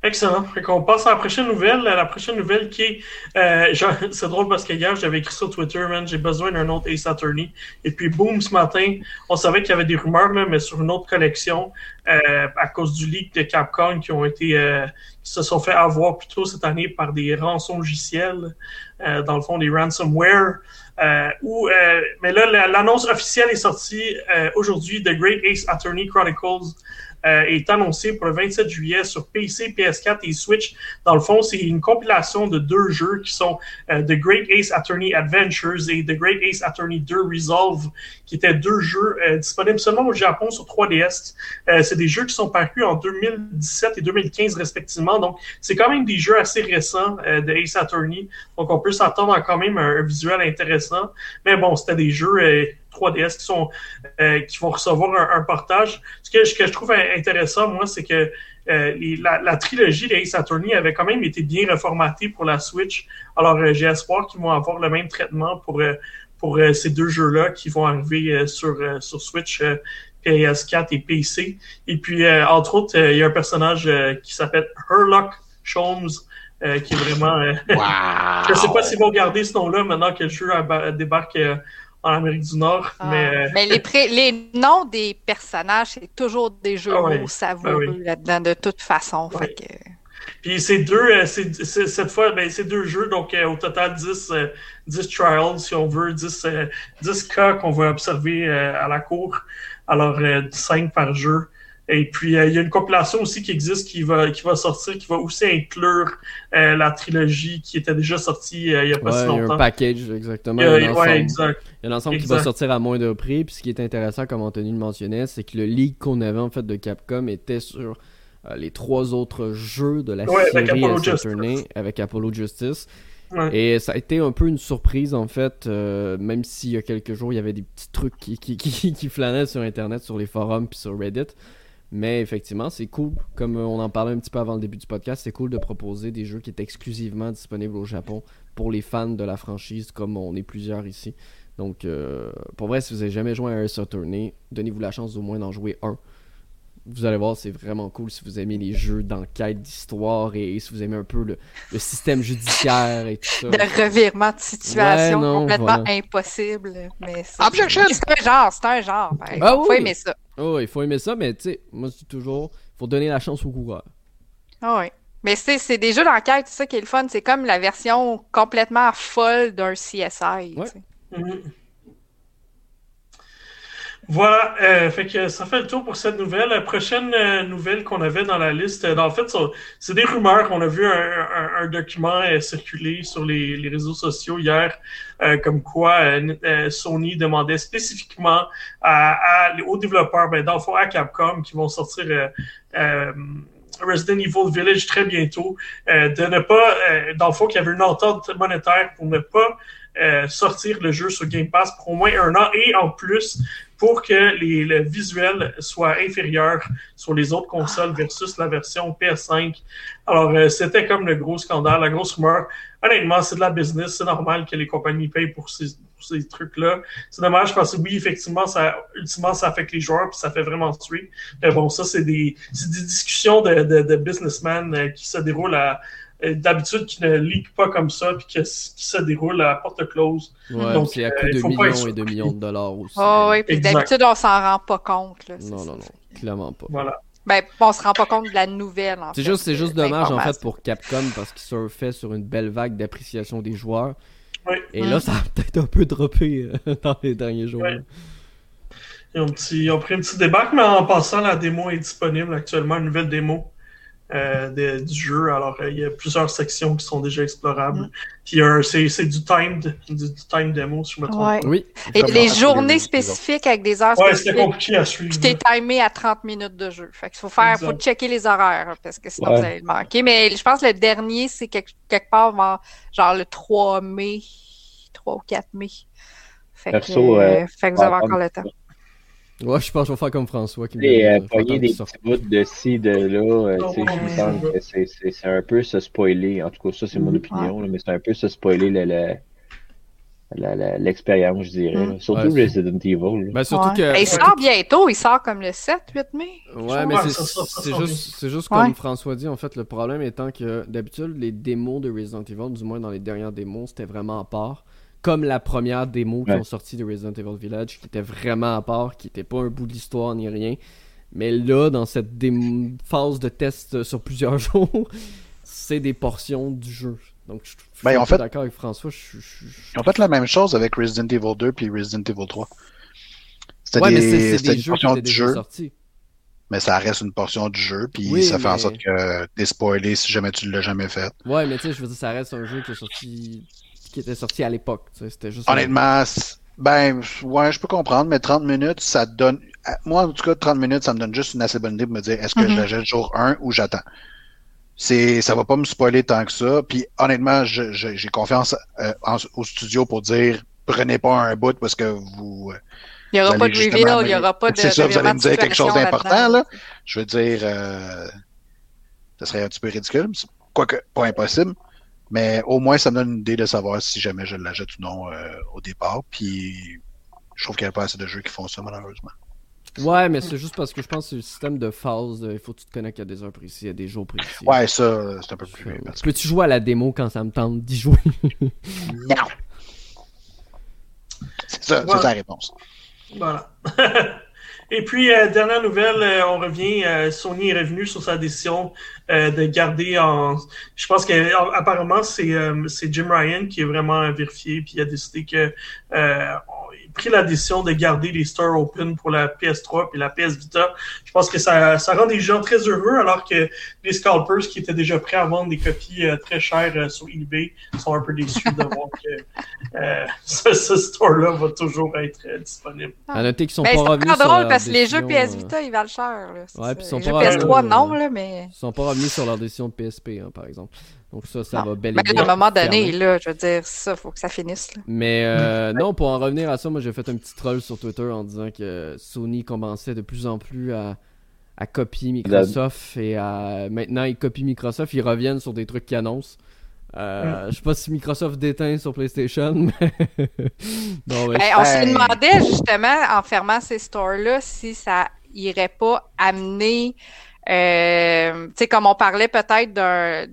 Excellent. On passe à la prochaine nouvelle. La prochaine nouvelle qui est. Euh, c'est drôle parce qu'hier, j'avais écrit sur Twitter, man, j'ai besoin d'un autre Ace Attorney. Et puis, boum, ce matin, on savait qu'il y avait des rumeurs, là, mais sur une autre collection, euh, à cause du leak de Capcom qui ont été. Euh, qui se sont fait avoir plutôt cette année par des rançons logiciels, euh, dans le fond, des ransomware. Euh, mais là, l'annonce officielle est sortie aujourd'hui The Great Ace Attorney Chronicles est annoncé pour le 27 juillet sur PC, PS4 et Switch. Dans le fond, c'est une compilation de deux jeux qui sont The Great Ace Attorney Adventures et The Great Ace Attorney 2 Resolve, qui étaient deux jeux disponibles seulement au Japon sur 3DS. c'est des jeux qui sont parus en 2017 et 2015 respectivement. Donc, c'est quand même des jeux assez récents de Ace Attorney. Donc, on peut s'attendre à quand même un, visuel intéressant. Mais bon, c'était des jeux 3DS qui, sont, euh, qui vont recevoir un, portage. Ce que, je trouve intéressant, moi, c'est que euh, la, trilogie d'Ace Attorney avait quand même été bien reformatée pour la Switch. Alors, euh, j'ai espoir qu'ils vont avoir le même traitement pour, pour ces deux jeux-là qui vont arriver sur, sur Switch. PS4 et PC. Et puis, entre autres, il y a un personnage qui s'appelle Herlock Sholmes, qui est vraiment. je ne sais pas s'ils vont garder ce nom-là maintenant que le jeu débarque en Amérique du Nord. Ah. mais, euh, mais les, les, noms des personnages, c'est toujours des jeux ah, savoureux ah là-dedans, de toute façon. Puis c'est deux, euh, cette fois, ben, c'est deux jeux, donc euh, au total 10, 10 trials, si on veut, 10, 10 cas qu'on va observer à la cour. Alors, 5 par jeu. Et puis, euh, il y a une compilation aussi qui existe qui va, qui va sortir, qui va aussi inclure euh, la trilogie qui était déjà sortie euh, il n'y a pas si longtemps. Il y a un package, exactement. Il y a, ouais, exact. Il y a l'ensemble qui va sortir à moindre prix. Puis ce qui est intéressant, comme Anthony le mentionnait, c'est que le leak qu'on avait en fait de Capcom était sur les trois autres jeux de la série avec Apollo, avec Apollo Justice. Et ça a été un peu une surprise en fait, même s'il y a quelques jours il y avait des petits trucs qui, qui, flânaient sur internet, sur les forums puis sur Reddit. Mais effectivement, c'est cool. Comme on en parlait un petit peu avant le début du podcast, c'est cool de proposer des jeux qui est exclusivement disponibles au Japon pour les fans de la franchise, comme on est plusieurs ici. Donc, euh, pour vrai, si vous n'avez jamais joué à Ace Attorney, donnez-vous la chance au moins d'en jouer un. Vous allez voir, c'est vraiment cool si vous aimez les jeux d'enquête, d'histoire et, si vous aimez un peu le, système judiciaire et tout ça. De revirement de situation complètement impossible. Mais c'est un genre, c'est un genre. Il ben, ah faut aimer ça. Oh, il faut aimer ça, mais tu sais, moi je dis toujours, il faut donner la chance au coureur. Ah oui. Mais c'est des jeux d'enquête, c'est ça qui est le fun. C'est comme la version complètement folle d'un CSI. Voilà, euh, fait que ça fait le tour pour cette nouvelle. La prochaine euh, nouvelle qu'on avait dans la liste, euh, en fait, c'est des rumeurs. On a vu un, document circuler sur les, réseaux sociaux hier, comme quoi Sony demandait spécifiquement à, aux développeurs, ben, dans le à Capcom, qui vont sortir Resident Evil Village très bientôt, de ne pas, dans le fond, qu'il y avait une entente monétaire pour ne pas sortir le jeu sur Game Pass pour au moins un an et en plus pour que les, le visuel soit inférieur sur les autres consoles versus la version PS5. Alors, euh, c'était comme le gros scandale, la grosse rumeur. Honnêtement, c'est de la business. C'est normal que les compagnies payent pour ces, ces trucs-là. C'est dommage parce que oui, effectivement, ça, ultimement, ça affecte les joueurs puis ça fait vraiment tuer. Mais bon, ça, c'est des, des discussions de, de, de businessmen euh, qui se déroulent à, d'habitude qui ne leak pas comme ça puis qui, se déroule à porte close. Ouais, Donc, c'est à coup de millions et de millions de dollars aussi. Oh, oui, puis d'habitude, on s'en rend pas compte. Là, non, non, non, clairement pas. Voilà. Ben, on se rend pas compte de la nouvelle. C'est juste, c'est juste dommage en fait pour Capcom parce qu'ils surfaient sur une belle vague d'appréciation des joueurs. Oui. Et là, ça a peut-être un peu droppé euh, dans les derniers jours. Ils, ont ils, ont pris un petit débat, mais en passant, la démo est disponible actuellement, une nouvelle démo. Euh, du jeu. Alors, euh, il y a plusieurs sections qui sont déjà explorables. Mm. Puis, c'est du timed, du, time demo, si je me trompe. Oui. Et les journées spécifiques avec des heures ouais, c'était compliqué à suivre. Puis, t'es timé à 30 minutes de jeu. Fait qu'il faut faire, faut checker les horaires, parce que sinon, vous allez le manquer. Mais je pense que le dernier, c'est quelque, part, genre le 3 mai, 3 ou 4 mai. Fait, que, euh, fait que vous avez encore le temps. Ouais, je pense que je vais faire comme François qui Et euh, des petits bouts de ci, de là, euh, tu sais, je me sens que c'est un peu se spoiler. En tout cas, ça, c'est mon opinion, là, mais c'est un peu se spoiler l'expérience, je dirais. Mm. Surtout Resident Evil. Ben, surtout que... il sort bientôt, il sort comme le 7, 8 mai. Ouais, mais c'est juste, juste comme François dit, en fait, le problème étant que d'habitude, les démos de Resident Evil, du moins dans les dernières démos, c'était vraiment à part comme la première démo qui ont sorti de Resident Evil Village, qui était vraiment à part, qui était pas un bout de l'histoire ni rien. Mais là, dans cette phase de test sur plusieurs jours, c'est des portions du jeu. Donc, je, suis ben, d'accord avec François. Ont fait la même chose avec Resident Evil 2 puis Resident Evil 3. C'était ouais, des, des, des portions du jeu. Sortis. Mais ça reste une portion du jeu, puis ça fait en sorte que t'es spoilé si jamais tu l'as jamais fait. Ouais, mais tu sais, je veux dire, ça reste un jeu qui est sorti qui était sorti à l'époque. C'était juste. Honnêtement, ben, ouais, je peux comprendre, mais 30 minutes, ça donne. Moi, en tout cas, 30 minutes, ça me donne juste une assez bonne idée de me dire est-ce que je mm-hmm. l'achète jour 1 ou j'attends? C'est, ça va pas me spoiler tant que ça. Puis honnêtement, j'ai confiance euh, au studio pour dire prenez pas un bout parce que vous. Il n'y aura pas de reveal, il n'y aura pas de. C'est ça, vous allez me dire quelque chose d'important, là. Je veux dire, euh, ça serait un petit peu ridicule. Quoique, pas impossible. Mais au moins, ça me donne une idée de savoir si jamais je l'achète ou non euh, au départ. Puis je trouve qu'il n'y a pas assez de jeux qui font ça, malheureusement. Ouais, mais c'est juste parce que je pense que le système de phase, il faut que tu te connectes à des heures précises, à des jours précis. Ouais, ça, c'est un peu plus. Euh, peux-tu jouer à la démo quand ça me tente d'y jouer? Non. C'est ça, c'est la réponse. Voilà. Et puis, euh, dernière nouvelle, euh, on revient, euh, Sony est revenu sur sa décision de garder en... Je pense qu'apparemment, c'est c'est Jim Ryan qui est vraiment vérifié, puis il a décidé que pris la décision de garder les stores open pour la PS3 et la PS Vita. Je pense que ça, ça rend des gens très heureux, alors que les scalpers qui étaient déjà prêts à vendre des copies euh, très chères euh, sur eBay sont un peu déçus de voir que euh, ce, store-là va toujours être disponible. À noter qu'ils sont ben, pas revenus sur drôle parce que les jeux PS Vita, ils valent cher. Ouais, puis sont les jeux PS3, non, là, mais... Ils sont pas revenus sur leur décision de PSP, hein, par exemple. Donc ça, ça va bel et bien. à un moment donné, là, je veux dire, ça, faut que ça finisse. Mais euh, non, pour en revenir à ça, moi j'ai fait un petit troll sur Twitter en disant que Sony commençait de plus en plus à, à copier Microsoft et à maintenant ils copient Microsoft, ils reviennent sur des trucs qu'ils annoncent. Euh, je sais pas si Microsoft déteint sur PlayStation, mais. on se demandait justement en fermant ces stores-là si ça irait pas amener euh, tu sais, comme on parlait peut-être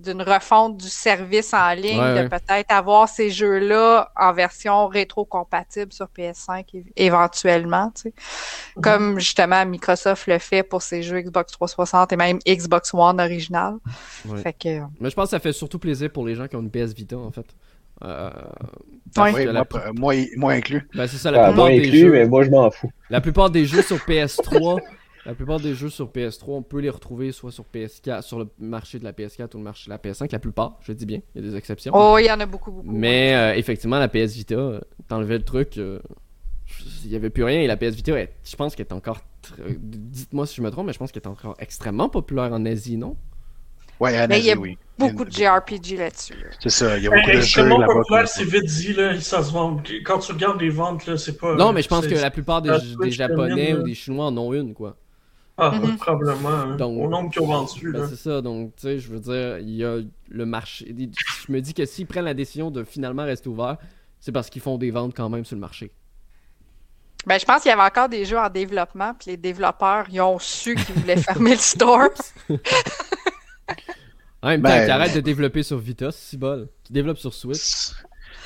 d'une refonte du service en ligne, de peut-être avoir ces jeux-là en version rétro-compatible sur PS5 éventuellement, tu sais. Mhm. Comme justement Microsoft le fait pour ses jeux Xbox 360 et même Xbox One original. Fait que... Mais je pense que ça fait surtout plaisir pour les gens qui ont une PS Vita, en fait. Euh, oui, moi, moi, inclus. Ben, c'est ça, la ah, plupart des inclus, jeux. Mais moi, je m'en fous. La plupart des jeux sur PS3 la plupart des jeux sur PS3, on peut les retrouver soit sur PS4, sur le marché de la PS4 ou le marché de la PS5. La plupart, je dis bien, il y a des exceptions. Oh, il y en a beaucoup, beaucoup. Mais euh, effectivement, la PS Vita, t'enlevais le truc, euh, il n'y avait plus rien. Et la PS Vita, je pense qu'elle est encore. Dites-moi si je me trompe, mais je pense qu'elle est encore extrêmement populaire en Asie, non? Ouais, en Asie, oui. Beaucoup de JRPG là-dessus. C'est ça, il y a beaucoup de jeux là-bas. populaire, c'est vite dit, là, ça se vend. Quand tu regardes les ventes, là, c'est pas. Non, mais je pense que la plupart des, des Japonais ou des Chinois en ont une, quoi. Ah, mhm. probablement. Hein. au nombre qu'ils ont vendu. Ben, c'est ça, donc, tu sais, je veux dire, il y a le marché. Je me dis que s'ils prennent la décision de finalement rester ouvert, c'est parce qu'ils font des ventes quand même sur le marché. Ben, je pense qu'il y avait encore des jeux en développement, puis les développeurs, ils ont su qu'ils voulaient fermer le store. en même temps, ben... de développer sur Vita, c'est bol. Qui développe sur Switch.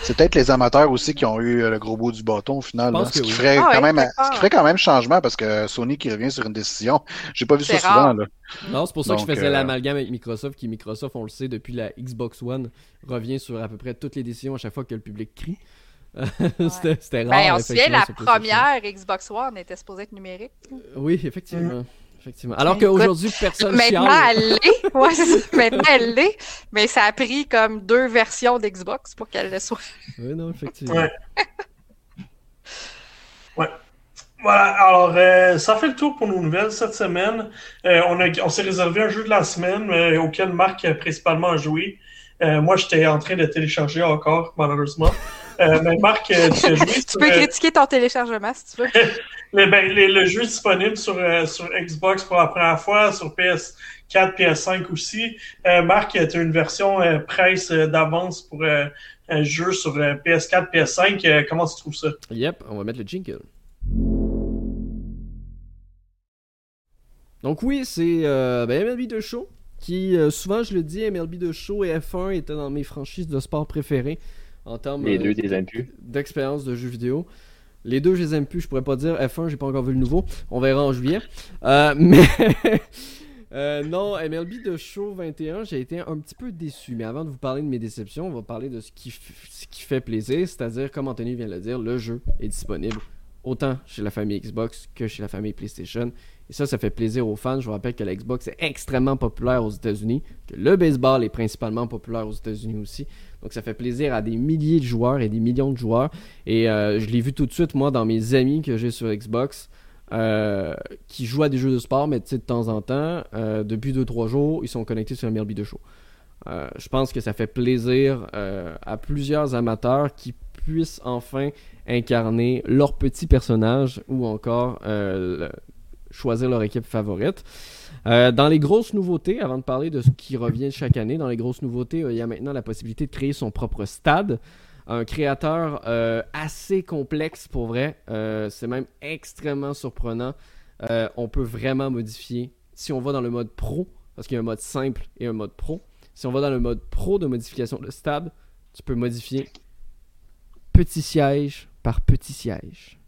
C'est peut-être les amateurs aussi qui ont eu euh, le gros bout du bâton au final. ce, qui ferait ah quand même, ce qui ferait quand même changement parce que Sony qui revient sur une décision, j'ai pas vu ça souvent. Là. Non, c'est pour ça que je faisais euh, l'amalgame avec Microsoft, qui Microsoft, on le sait, depuis la Xbox One, revient sur à peu près toutes les décisions à chaque fois que le public crie. C'était rare. Ben, on se souvient, la première Xbox One était supposée être numérique. oui, effectivement. Effectivement. Alors qu'aujourd'hui, personne Maintenant, elle l'est. Ouais, maintenant, elle l'est. Mais ça a pris comme deux versions d'Xbox pour qu'elle le soit. Oui, non, effectivement. Ouais. ouais. Voilà, alors euh, ça fait le tour pour nos nouvelles cette semaine. Euh, on, on s'est réservé un jeu de la semaine euh, auquel Marc a principalement joué. moi, j'étais en train de télécharger encore, malheureusement. Mais Marc, tu as joué. tu peux critiquer ton téléchargement si tu veux. ben, le jeu est disponible sur, euh, sur Xbox pour la première fois, sur PS4, PS5 aussi. Euh, Marc, tu as une version euh, presse d'avance pour un jeu sur PS4, PS5. comment tu trouves ça? Yep, on va mettre le jingle. Donc oui, c'est ben, MLB de show qui, souvent je le dis, MLB de show et F1 étaient dans mes franchises de sport préférées en termes d'expérience de jeux vidéo. Les deux, je les aime plus. Je pourrais pas dire F1, j'ai pas encore vu le nouveau. On verra en juillet. Euh, mais euh, non, MLB de Show 21, j'ai été un petit peu déçu. Mais avant de vous parler de mes déceptions, on va parler de ce qui, ce qui fait plaisir. C'est-à-dire, comme Anthony vient de le dire, le jeu est disponible autant chez la famille Xbox que chez la famille PlayStation. Et ça, ça fait plaisir aux fans. Je vous rappelle que la Xbox est extrêmement populaire aux États-Unis, que le baseball est principalement populaire aux États-Unis aussi. Donc ça fait plaisir à des milliers de joueurs et des millions de joueurs. Et euh, je l'ai vu tout de suite, moi, dans mes amis que j'ai sur Xbox, euh, qui jouent à des jeux de sport, mais de temps en temps, euh, depuis 2-3 jours, ils sont connectés sur MLB de Show. je pense que ça fait plaisir à plusieurs amateurs qui puissent enfin incarner leur petit personnage ou encore choisir leur équipe favorite. Euh, dans les grosses nouveautés, avant de parler de ce qui revient chaque année, dans les grosses nouveautés, euh, il y a maintenant la possibilité de créer son propre stade. Un créateur euh, assez complexe pour vrai. c'est même extrêmement surprenant. on peut vraiment modifier. Si on va dans le mode pro, parce qu'il y a un mode simple et un mode pro. Si on va dans le mode pro de modification de stade, tu peux modifier petit siège par petit siège.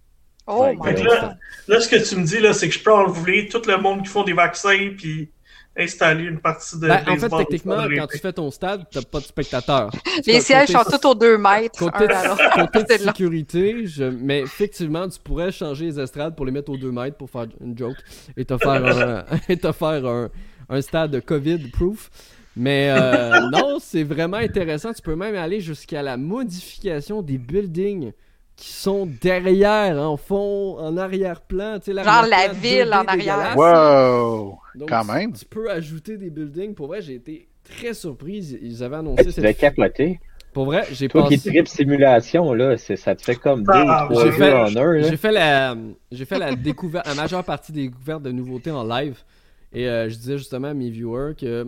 Oh my là, là, ce que tu me dis, là, c'est que je peux enlever tout le monde qui font des vaccins puis installer une partie de. Ben, en fait, techniquement, quand tu fais ton stade, t'as pas de spectateurs. Les sièges sont tous aux deux mètres. Côté, de, sécurité, je... mais effectivement, tu pourrais changer les estrades pour les mettre aux deux mètres pour faire une joke et te faire un, et te faire un, un stade COVID-proof. Mais euh, non, c'est vraiment intéressant. Tu peux même aller jusqu'à la modification des buildings qui sont derrière, en fond, en arrière-plan. Genre la ville en arrière. Wow! Quand même. Tu peux ajouter des buildings. Pour vrai, j'ai été très surpris. Ils avaient annoncé cette. Tu capoté. Pour vrai, j'ai Toi qui trip simulation, là, ça te fait comme deux ou trois jeux en un. J'ai fait la, j'ai fait la découverte, la majeure partie des découvertes de nouveautés en live. Et euh, je disais justement à mes viewers que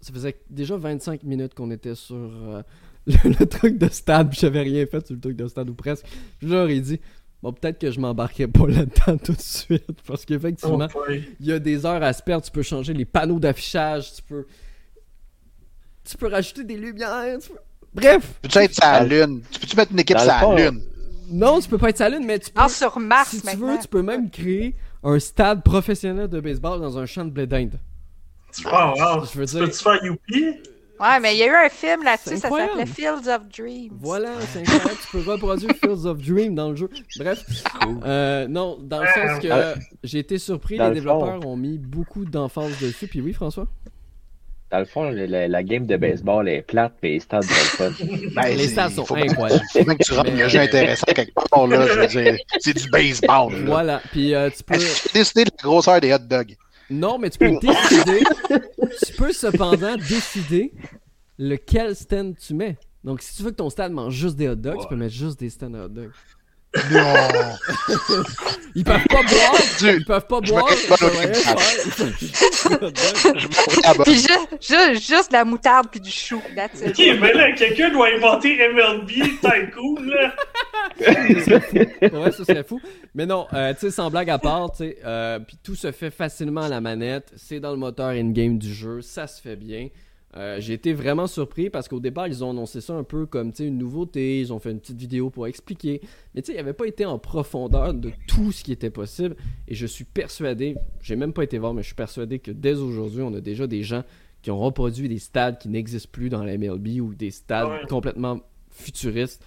ça faisait déjà 25 minutes qu'on était sur euh, le, truc de stade, puis j'avais rien fait sur le truc de stade ou presque. Je leur ai dit, bon, peut-être que je m'embarquais pas là-dedans tout de suite, parce qu'effectivement, oh, il y a des heures à se perdre. Tu peux changer les panneaux d'affichage, tu peux. Tu peux rajouter des lumières, tu peux Bref. Peux-tu être sa lune? Tu peux-tu mettre une équipe la lune? Non, tu peux pas être sa lune, mais tu peux. Ah, sur Mars, Si tu veux, tu peux même créer un stade professionnel de baseball dans un champ de blé d'Inde. Oh, wow. Je veux dire... Peux-tu faire Youpi? Ouais, mais il y a eu un film là-dessus, ça s'appelait Fields of Dreams. Voilà, c'est incroyable, tu peux reproduire Fields of Dreams dans le jeu. Bref, euh, non, dans le sens que j'ai été surpris, les développeurs ont mis beaucoup d'emphase dessus. Puis oui, François? Dans le fond, la, game de baseball est plate, mais les stades sont fun. Ben, les stades sont incroyables. C'est bien que tu rentres un jeu intéressant quelque part, là. Je veux dire, c'est du baseball. Voilà. Puis euh, tu peux. décider de la grosseur des hot dogs? Non, mais tu peux décider. tu peux cependant décider lequel stand tu mets. Donc, si tu veux que ton stand mange juste des hot dogs, tu peux mettre juste des stands de hot dogs. Non! Ils peuvent pas boire! Ils peuvent pas boire! puis juste, juste, la moutarde puis du chou. Ok, mais là, quelqu'un doit inventer MLB, t'es cool, là! ouais, ça serait fou. Mais non, euh, tu sais, sans blague à part, tu sais, euh, puis tout se fait facilement à la manette. C'est dans le moteur in-game du jeu, ça se fait bien. Euh, j'ai été vraiment surpris parce qu'au départ, ils ont annoncé ça un peu comme une nouveauté. Ils ont fait une petite vidéo pour expliquer. Mais tu sais, ils n'avaient pas été en profondeur de tout ce qui était possible. Et je suis persuadé, j'ai même pas été voir, mais je suis persuadé que dès aujourd'hui, on a déjà des gens qui ont reproduit des stades qui n'existent plus dans la MLB ou des stades complètement futuristes.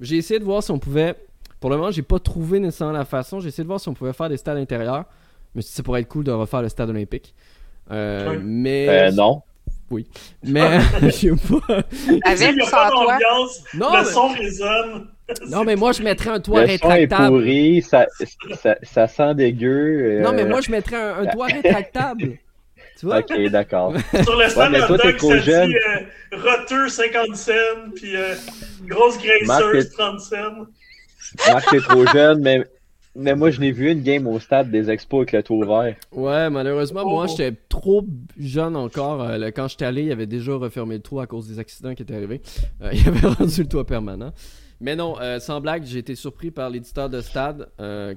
J'ai essayé de voir si on pouvait. Pour le moment, j'ai pas trouvé nécessairement la façon. J'ai essayé de voir si on pouvait faire des stades intérieurs. Mais ça pourrait être cool de refaire le stade olympique. Euh, mais. Euh, non. Oui. Mais je sais pas. Avec sans toit. Non, le son résonne. Non, mais moi, je mettrais un toit le rétractable. Son est pourri, ça, ça, ça sent dégueu. Euh... Non, mais moi, je mettrais un, un toit rétractable. Tu vois? Ok, d'accord. Sur le stand ouais, de dog, ça jeune. dit euh, roteux 50 cents, puis euh, grosse graisseuse 30 cents. Marc, t'es trop jeune, mais mais moi, je n'ai vu une game au stade des expos avec le toit ouvert. Ouais, malheureusement, moi, oh. j'étais trop jeune encore. Euh, quand j'étais allé, il y avait déjà refermé le toit à cause des accidents qui étaient arrivés. Euh, il avait rendu le toit permanent. Mais non, euh, sans blague, j'ai été surpris par l'éditeur de stade,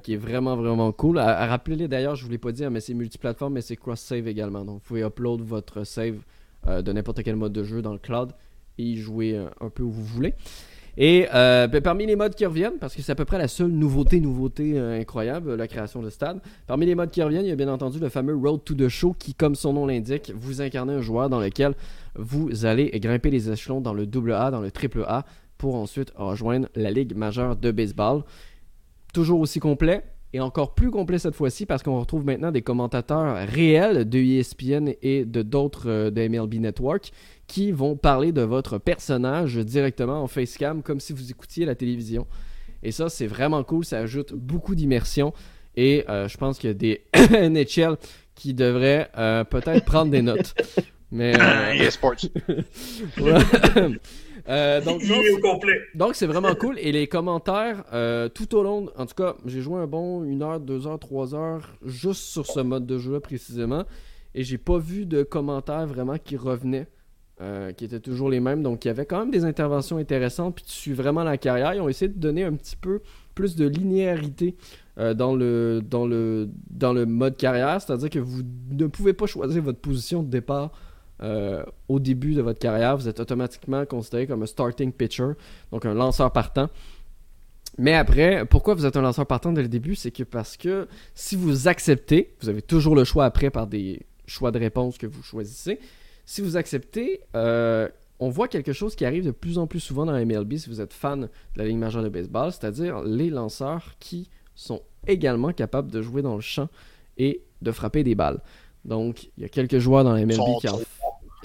qui est vraiment, vraiment cool. À, Rappelez-les d'ailleurs, je vous l'ai pas dit, mais c'est multiplateforme, mais c'est cross-save également. Donc, vous pouvez upload votre save de n'importe quel mode de jeu dans le cloud et y jouer un peu où vous voulez. Et euh, ben, parmi les modes qui reviennent, parce que c'est à peu près la seule nouveauté, nouveauté euh, incroyable, la création de stade. Parmi les modes qui reviennent, il y a bien entendu le fameux Road to the Show qui, comme son nom l'indique, vous incarnez un joueur dans lequel vous allez grimper les échelons dans le double A, dans le triple A, pour ensuite rejoindre la Ligue majeure de baseball. Toujours aussi complet, et encore plus complet cette fois-ci parce qu'on retrouve maintenant des commentateurs réels de ESPN et de d'autres euh, de MLB Network qui vont parler de votre personnage directement en facecam comme si vous écoutiez la télévision. Et ça, c'est vraiment cool, ça ajoute beaucoup d'immersion et euh, je pense qu'il y a des NHL qui devraient euh, peut-être prendre des notes. Mais euh... sports. Euh, donc, donc c'est vraiment cool. Et les commentaires, euh, tout au long, en tout cas, j'ai joué un bon 1 heure, 2 heures, 3 heures juste sur ce mode de jeu précisément. Et j'ai pas vu de commentaires vraiment qui revenaient, euh, qui étaient toujours les mêmes. Donc il y avait quand même des interventions intéressantes. Puis tu suis vraiment la carrière. Ils ont essayé de donner un petit peu plus de linéarité dans, le, dans, le, dans le mode carrière. C'est-à-dire que vous ne pouvez pas choisir votre position de départ euh, au début de votre carrière, vous êtes automatiquement considéré comme un starting pitcher, donc un lanceur partant. Mais après, pourquoi vous êtes un lanceur partant dès le début? C'est que parce que si vous acceptez, vous avez toujours le choix après par des choix de réponse que vous choisissez. Si vous acceptez, euh, on voit quelque chose qui arrive de plus en plus souvent dans la MLB si vous êtes fan de la Ligue majeure de baseball, c'est-à-dire les lanceurs qui sont également capables de jouer dans le champ et de frapper des balles. Donc, il y a quelques joueurs dans la MLB qui en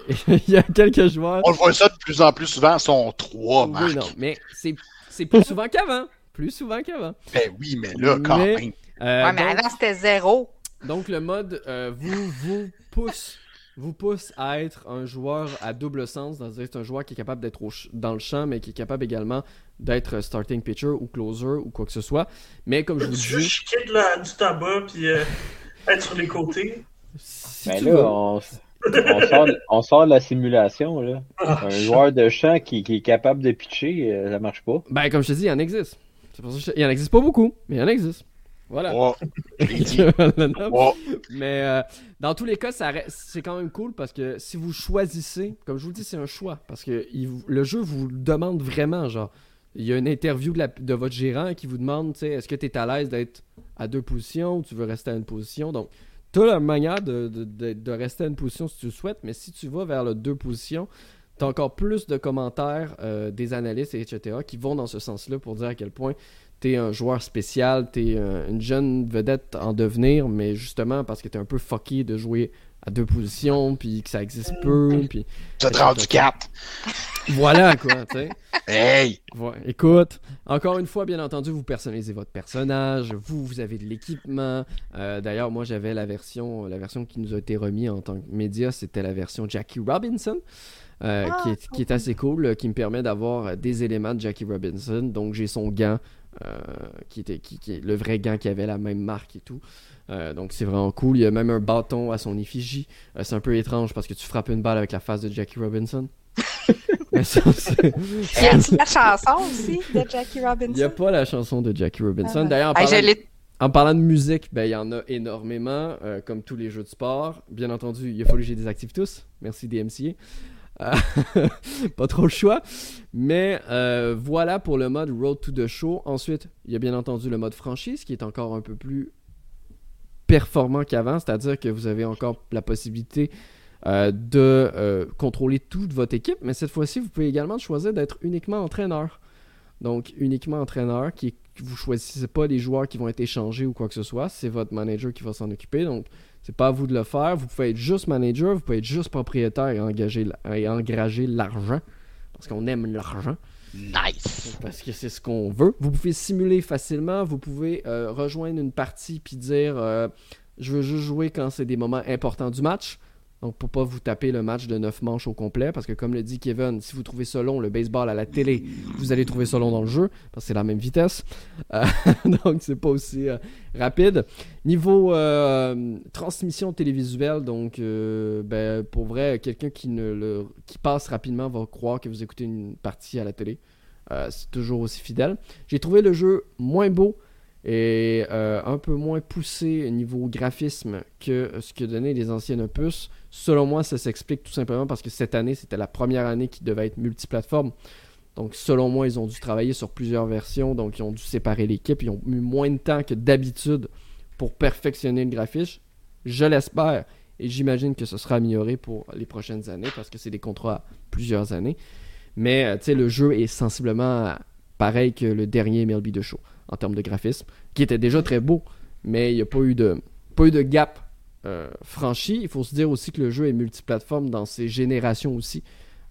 il y a quelques joueurs. On le voit ça de plus en plus souvent, sont trois, Marc. Oui, non, mais c'est plus souvent qu'avant. Plus souvent qu'avant. Ben oui, mais là, quand même. Euh, ouais, mais avant, c'était zéro. Donc, le mode euh, vous, vous pousse vous pousse à être un joueur à double sens, c'est un joueur qui est capable d'être dans le champ, mais qui est capable également d'être starting pitcher ou closer ou quoi que ce soit. Mais comme je vous dis. De la, du tabac puis euh, être sur les côtés? mais ben là, on, on, sort, de la simulation. Là. Ah. un joueur de champ qui, qui, est capable de pitcher, euh, ça marche pas. Ben, comme je te dis, il en existe. Il en existe pas beaucoup, mais il en existe. Voilà. Mais euh, dans tous les cas, c'est quand même cool parce que si vous choisissez, comme je vous le dis, c'est un choix. Parce que le jeu vous demande vraiment, genre, il y a une interview de, votre gérant qui vous demande, est-ce que tu es à l'aise d'être à deux positions ou tu veux rester à une position? Donc, tu as la manière de, rester à une position si tu le souhaites, mais si tu vas vers le deux positions, tu as encore plus de commentaires euh, des analystes, etc., qui vont dans ce sens-là pour dire à quel point t'es un joueur spécial, t'es euh, une jeune vedette en devenir, mais justement parce que t'es un peu fucké de jouer à deux positions, puis que ça existe peu, puis... Ça te rend du 4! Voilà, quoi, tu sais. Hey! écoute, encore une fois, bien entendu, vous personnalisez votre personnage, vous, vous avez de l'équipement. Euh, d'ailleurs, moi, j'avais la version, la version qui nous a été remise en tant que média, c'était la version Jackie Robinson. Euh, ah, qui, est, qui, est, assez cool, qui me permet d'avoir des éléments de Jackie Robinson. Donc j'ai son gant, euh, qui, était, qui, est le vrai gant qui avait la même marque et tout. Euh, donc c'est vraiment cool. Il y a même un bâton à son effigie. Euh, c'est un peu étrange parce que tu frappes une balle avec la face de Jackie Robinson. Il y a la chanson aussi de Jackie Robinson. Il n'y a pas la chanson de Jackie Robinson. Ah D'ailleurs, en, parlant... de musique, ben, il y en a énormément, comme tous les jeux de sport. Bien entendu, il a fallu que je les désactive tous. Merci DMCA. pas trop le choix. Mais euh, voilà pour le mode Road to the Show. Ensuite, il y a bien entendu le mode franchise qui est encore un peu plus performant qu'avant, c'est-à-dire que vous avez encore la possibilité euh, de euh, contrôler toute votre équipe, mais cette fois-ci, vous pouvez également choisir d'être uniquement entraîneur. Donc, uniquement entraîneur, qui vous choisissez pas les joueurs qui vont être échangés ou quoi que ce soit, c'est votre manager qui va s'en occuper. Donc, c'est pas à vous de le faire. Vous pouvez être juste manager, vous pouvez être juste propriétaire et, engager, et engager l'argent. Parce qu'on aime l'argent. Nice! Parce que c'est ce qu'on veut. Vous pouvez simuler facilement. Vous pouvez euh, rejoindre une partie puis dire euh, Je veux juste jouer quand c'est des moments importants du match. Donc, pour pas vous taper le match de 9 manches au complet, parce que comme le dit Kevin, si vous trouvez ça long, le baseball à la télé, vous allez trouver ça long dans le jeu, parce que c'est la même vitesse. Euh, donc, c'est pas aussi euh, rapide. Niveau euh, transmission télévisuelle, donc, ben, pour vrai, quelqu'un qui, ne qui passe rapidement va croire que vous écoutez une partie à la télé. c'est toujours aussi fidèle. J'ai trouvé le jeu moins beau et un peu moins poussé niveau graphisme que ce que donnaient les anciennes opus. Selon moi, ça s'explique tout simplement parce que cette année, c'était la première année qui devait être multiplateforme. Donc, selon moi, ils ont dû travailler sur plusieurs versions, donc ils ont dû séparer l'équipe. Ils ont eu moins de temps que d'habitude pour perfectionner le graphisme. Je l'espère et j'imagine que ce sera amélioré pour les prochaines années parce que c'est des contrats à plusieurs années. Mais, euh, tu sais, le jeu est sensiblement pareil que le dernier MLB de show en termes de graphisme, qui était déjà très beau, mais il n'y a pas eu de, pas eu de gap euh, franchi. Il faut se dire aussi que le jeu est multiplateforme dans ses générations aussi.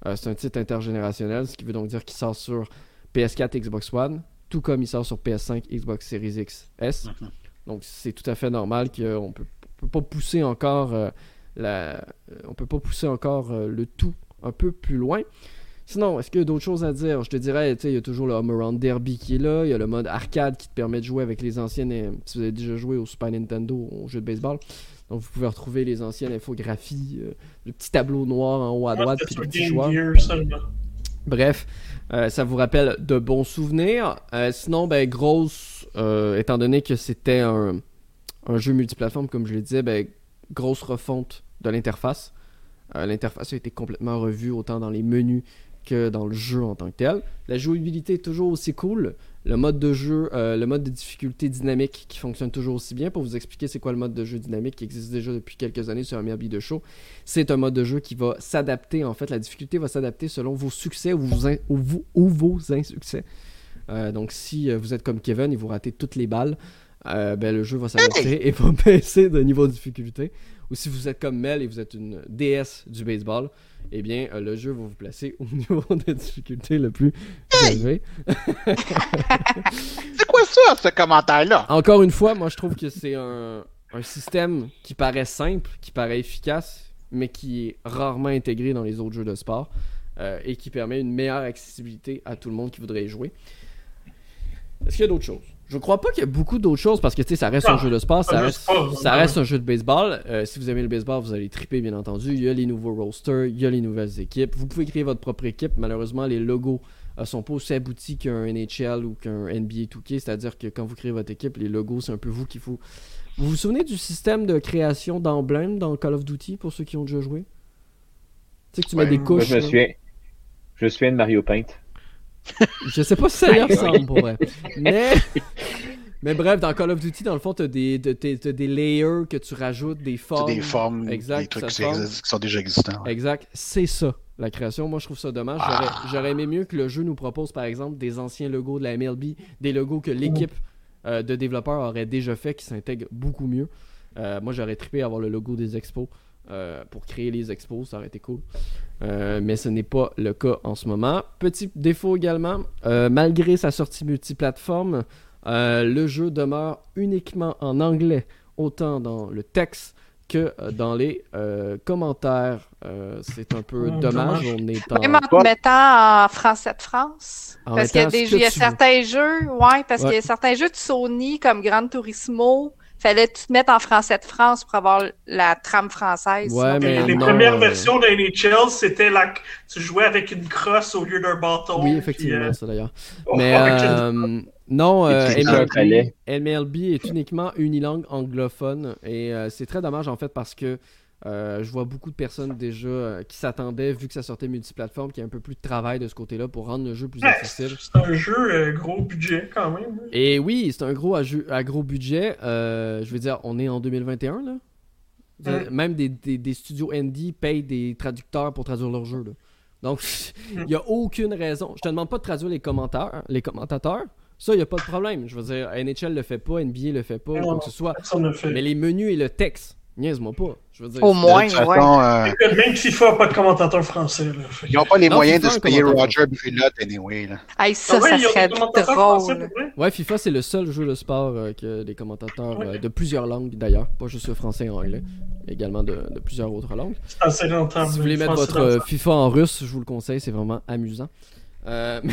Euh, c'est un titre intergénérationnel, ce qui veut donc dire qu'il sort sur PS4 Xbox One, tout comme il sort sur PS5 Xbox Series X S. Donc c'est tout à fait normal qu'on peut, peut pas pousser encore euh, la, on peut pas pousser encore le tout un peu plus loin. Sinon, est-ce qu'il y a d'autres choses à dire? Je te dirais, il y a toujours le Home Around Derby qui est là, il y a le mode arcade qui te permet de jouer avec les anciennes. Si vous avez déjà joué au Super Nintendo, au jeu de baseball, donc vous pouvez retrouver les anciennes infographies, euh, le petit tableau noir en haut à droite, puis le petit choix. Bref, euh, ça vous rappelle de bons souvenirs. Euh, sinon, ben grosse, étant donné que c'était un, jeu multiplateforme, comme je le disais, ben, grosse refonte de l'interface. l'interface a été complètement revue autant dans les menus que dans le jeu en tant que tel. La jouabilité est toujours aussi cool. Le mode de jeu, euh, le mode de difficulté dynamique qui fonctionne toujours aussi bien. Pour vous expliquer c'est quoi le mode de jeu dynamique qui existe déjà depuis quelques années sur MLB de show, c'est un mode de jeu qui va s'adapter. En fait, la difficulté va s'adapter selon vos succès ou vos, insuccès. Euh, donc, si euh, vous êtes comme Kevin et vous ratez toutes les balles, ben, le jeu va s'adapter et va baisser de niveau de difficulté. Ou si vous êtes comme Mel et vous êtes une déesse du baseball, eh bien, euh, le jeu va vous placer au niveau de difficulté le plus élevé. c'est quoi ça, ce commentaire-là? Encore une fois, moi, je trouve que c'est un, système qui paraît simple, qui paraît efficace, mais qui est rarement intégré dans les autres jeux de sport euh, et qui permet une meilleure accessibilité à tout le monde qui voudrait y jouer. Est-ce qu'il y a d'autres choses? Je crois pas qu'il y a beaucoup d'autres choses parce que tu sais, ça reste un jeu de sport, ça reste, ça reste un jeu de baseball. Euh, si vous aimez le baseball, vous allez triper bien entendu. Il y a les nouveaux rosters, il y a les nouvelles équipes. Vous pouvez créer votre propre équipe. Malheureusement, les logos euh, sont pas aussi aboutis qu'un NHL ou qu'un NBA 2K. C'est-à-dire que quand vous créez votre équipe, les logos, c'est un peu vous qu'il faut. Vous vous souvenez du système de création d'emblèmes dans Call of Duty pour ceux qui ont déjà joué? Tu sais que tu mets des couches. je me souviens. Je me souviens de Mario Paint je sais pas si ça y ressemble pour vrai. Mais, mais bref, dans Call of Duty, dans le fond, t'as des, as, des layers que tu rajoutes, des formes. des formes, exact, des trucs qui, sont déjà existants. Exact, c'est ça, la création. Moi, je trouve ça dommage. J'aurais aimé mieux que le jeu nous propose, par exemple, des anciens logos de la MLB, des logos que l'équipe euh, de développeurs aurait déjà fait, qui s'intègrent beaucoup mieux. Euh, moi, j'aurais trippé à avoir le logo des expos. Euh, pour créer les expos, ça aurait été cool. Euh, mais ce n'est pas le cas en ce moment. Petit défaut également, euh, malgré sa sortie multiplateforme, le jeu demeure uniquement en anglais, autant dans le texte que dans les commentaires. c'est un peu mmh, dommage. On est en... Même en mettant en français de France. parce qu'il y a, des, certains jeux, ouais, parce qu'il y a certains jeux de Sony comme Gran Turismo fallait tout mettre en français de France pour avoir la trame française. Ouais, mais les premières versions de NHL, c'était la... tu jouais avec une crosse au lieu d'un bâton. Oui, effectivement, euh, ça d'ailleurs. mais euh, non, euh, MLB, est uniquement unilingue anglophone et c'est très dommage en fait parce que euh, je vois beaucoup de personnes déjà euh, qui s'attendaient, vu que ça sortait multiplateforme, qu'il y a un peu plus de travail de ce côté-là pour rendre le jeu plus accessible. C'est un jeu euh, gros budget quand même. Et oui, c'est un gros à, gros budget. je veux dire, on est en 2021 là. Même des, studios indie payent des traducteurs pour traduire leur jeu. Donc, il n'y a aucune raison. Je te demande pas de traduire les commentaires, les commentateurs. Ça, il n'y a pas de problème. Je veux dire, NHL le fait pas, NBA le fait pas, quoi que ce soit. Mais les menus et le texte, Niaise-moi pas. Je veux dire, Au moins, ouais. Euh... Même FIFA n'a pas de commentateur français. Là. Ils n'ont pas les moyens de se payer Roger Buffett anyway. Là. Hey, ça, ah, ça serait drôle. Ouais, FIFA, c'est le seul jeu de sport euh, que des commentateurs euh, de plusieurs langues d'ailleurs, pas juste le français et anglais, également de, de plusieurs autres langues. C'est assez rentable. Si vous voulez mettre votre euh, FIFA en russe, je vous le conseille, c'est vraiment amusant. Euh, mais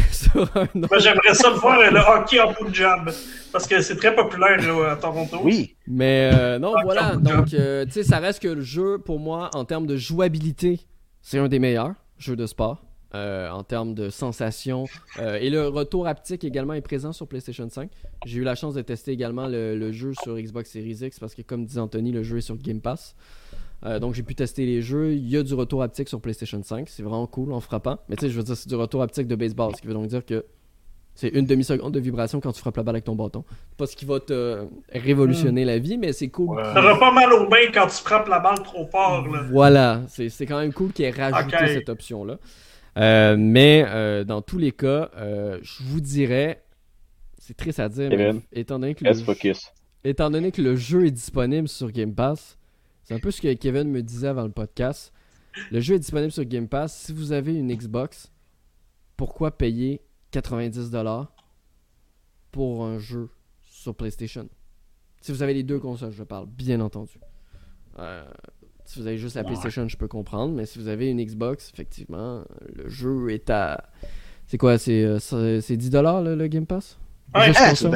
J'aimerais ça le voir, le hockey en Punjab. Parce que c'est très populaire là, à Toronto. Oui. Mais euh, non, voilà. Donc, euh, tu sais, ça reste que le jeu, pour moi, en termes de jouabilité, c'est un des meilleurs jeux de sport. en termes de sensations. et le retour haptique également est présent sur PlayStation 5. J'ai eu la chance de tester également le, le, jeu sur Xbox Series X parce que, comme dit Anthony, le jeu est sur Game Pass. Euh, donc j'ai pu tester les jeux. Il y a du retour haptique sur PlayStation 5. C'est vraiment cool en frappant. Mais tu sais, je veux dire, c'est du retour haptique de baseball. Ce qui veut donc dire que c'est une demi-seconde de vibration quand tu frappes la balle avec ton bâton. Pas ce qui va te révolutionner la vie, mais c'est cool. Ça T'auras pas mal aux mains quand tu frappes la balle trop fort. Là. Voilà, c'est quand même cool qu'il ait rajouté cette option-là. Euh, mais euh, dans tous les cas, je vous dirais, c'est triste à dire, mais étant donné, que le, étant donné que le jeu est disponible sur Game Pass, c'est un peu ce que Kevin me disait avant le podcast. Le jeu est disponible sur Game Pass. Si vous avez une Xbox, pourquoi payer 90$ pour un jeu sur PlayStation? Si vous avez les deux consoles, je parle, bien entendu. Euh, si vous avez juste la PlayStation, je peux comprendre, mais si vous avez une Xbox, effectivement, le jeu est à. C'est quoi C'est 10$ euh, le, Game Pass? Ouais, juste console?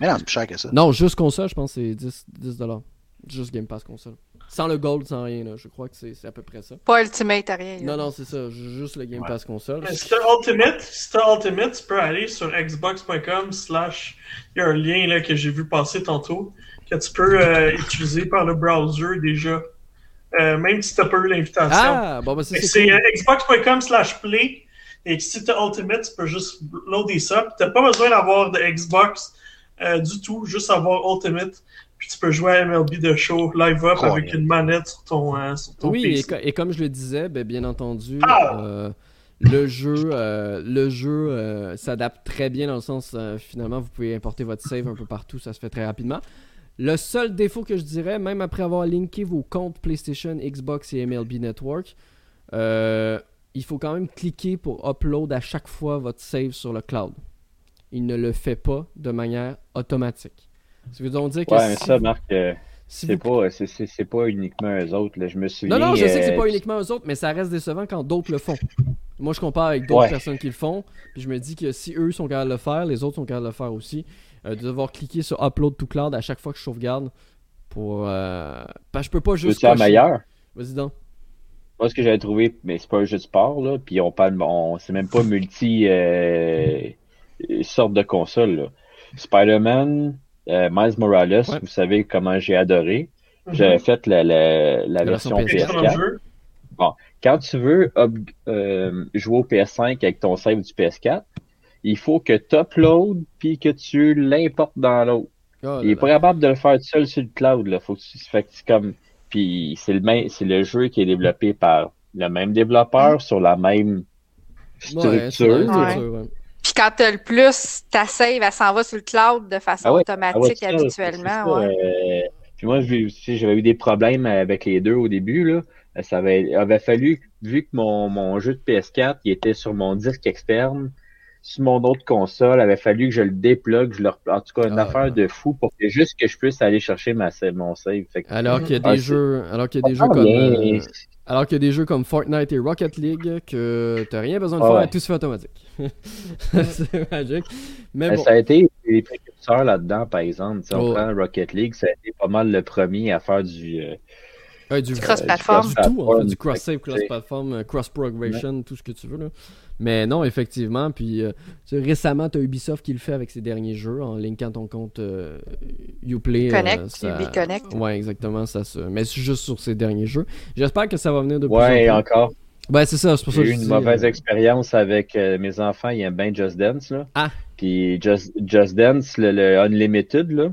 Mais non, c'est plus cher que ça. Non, juste console, je pense que c'est 10$. 10 Juste Game Pass console. Sans le gold, sans rien, là. je crois que c'est à peu près ça. Pas Ultimate, rien. Non, non, c'est ça. Juste le Game Pass console. si t'as Ultimate, si Ultimate, tu peux aller sur xbox.com slash... Il y a un lien là, que j'ai vu passer tantôt que tu peux euh, utiliser par le browser déjà. Euh, même si t'as pas eu l'invitation. Ah, bon, bah c'est C'est euh, xbox.com slash play. Et si t'as Ultimate, tu peux juste loader ça. T'as pas besoin d'avoir de Xbox du tout, juste avoir Ultimate. Puis tu peux jouer à MLB de show live up avec une manette sur ton, euh, sur ton oui, PC. Et, et, comme je le disais, ben, bien entendu, ah! euh, le jeu, euh, le jeu s'adapte très bien dans le sens, finalement, vous pouvez importer votre save un peu partout, ça se fait très rapidement. Le seul défaut que je dirais, même après avoir linké vos comptes PlayStation, Xbox et MLB Network, il faut quand même cliquer pour upload à chaque fois votre save sur le cloud. Il ne le fait pas de manière automatique. Ça veut donc dire que. Ouais, mais ça, Marc, euh, c'est pas, c'est, pas uniquement eux autres. Là. Je me souviens. Non, non, je sais que c'est pas uniquement eux autres, mais ça reste décevant quand d'autres le font. Moi, je compare avec d'autres personnes qui le font. Puis je me dis que si eux sont capables de le faire, les autres sont capables de le faire aussi. de devoir cliquer sur Upload to Cloud à chaque fois que je sauvegarde. Pour. Euh... je peux pas juste. C'est meilleur? Vas-y donc. Moi, ce que j'avais trouvé, mais c'est pas un jeu de sport, là. Puis on parle. On... C'est même pas multi. Euh... sorte de console, Spider-Man, euh, Miles Morales, vous savez comment j'ai adoré. Mhm. J'avais fait la, la, version PS4. Bon, quand tu veux euh, jouer au PS5 avec ton save du PS4, il faut que tu uploads puis que tu l'importes dans l'autre. Oh il est pas capable de le faire tout seul sur le cloud. Là. Faut que tu fait comme. Puis c'est le même, c'est le jeu qui est développé par le même développeur sur la même structure. Puis quand tu as le plus, ta save, elle s'en va sur le cloud de façon ah automatique ah habituellement. ouais. Euh, puis moi, j'avais eu des problèmes avec les deux au début. Là. Ça avait, avait fallu, vu que mon, mon jeu de PS4 il était sur mon disque externe, sur mon autre console, il avait fallu que je le déplugue, je leur en tout cas une ah, affaire de fou pour que juste que je puisse aller chercher ma mon save. alors qu'il y a des jeux, alors qu'il y a des jeux comme euh, alors qu'il y a des jeux comme Fortnite et Rocket League que t'as rien besoin de faire, tout se fait automatique. c'est magique. Mais bon. Ça a été les précurseurs là-dedans, par exemple. Si on oh. prend Rocket League, ça a été pas mal le premier à faire du. Euh, du, cross-platform. Du, tout, en fait, du cross-save, cross-platform, cross-progression, tout ce que tu veux. Là. Mais non, effectivement. Puis euh, récemment, tu as Ubisoft qui le fait avec ses derniers jeux en linkant ton compte Uplay. Connect, ça... Connect. Ouais, exactement. Ça se... Mais c'est juste sur ses derniers jeux. J'espère que ça va venir de plus Ouais, encore. Ouais, c'est ça, c'est pour ça que J'ai eu une mauvaise expérience avec mes enfants. Ils aiment bien Just Dance. Là. Ah. Puis Just, Just Dance, le, le Unlimited, là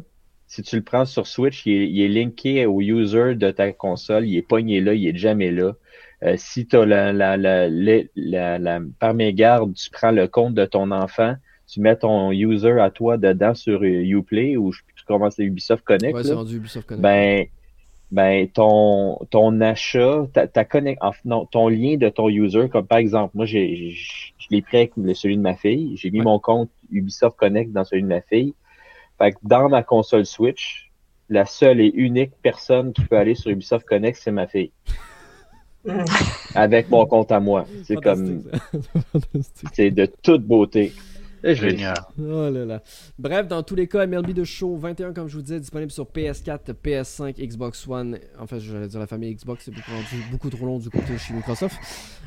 si tu le prends sur Switch, il est, linké au user de ta console, il est pogné là, il est jamais là. Euh, si tu as la, la, la, la, par mégarde, tu prends le compte de ton enfant, tu mets ton user à toi dedans sur euh, Uplay ou tu commences à Ubisoft Connect. Ouais, rendu Ubisoft Connect. Ben, ben ton, ton achat, ta, ta connect, non, ton lien de ton user, comme par exemple, moi j'ai, je l'ai pris avec celui de ma fille, j'ai mis mon compte Ubisoft Connect dans celui de ma fille. Fait que dans ma console Switch, la seule et unique personne qui peut aller sur Ubisoft Connect, c'est ma fille. Avec mon compte à moi. C'est comme. c'est de toute beauté. Génial. Oh là là. Bref, dans tous les cas, MLB de Show 21, comme je vous disais, disponible sur PS4, PS5, Xbox One. En fait, j'allais dire la famille Xbox, c'est beaucoup, beaucoup, trop long du côté chez Microsoft.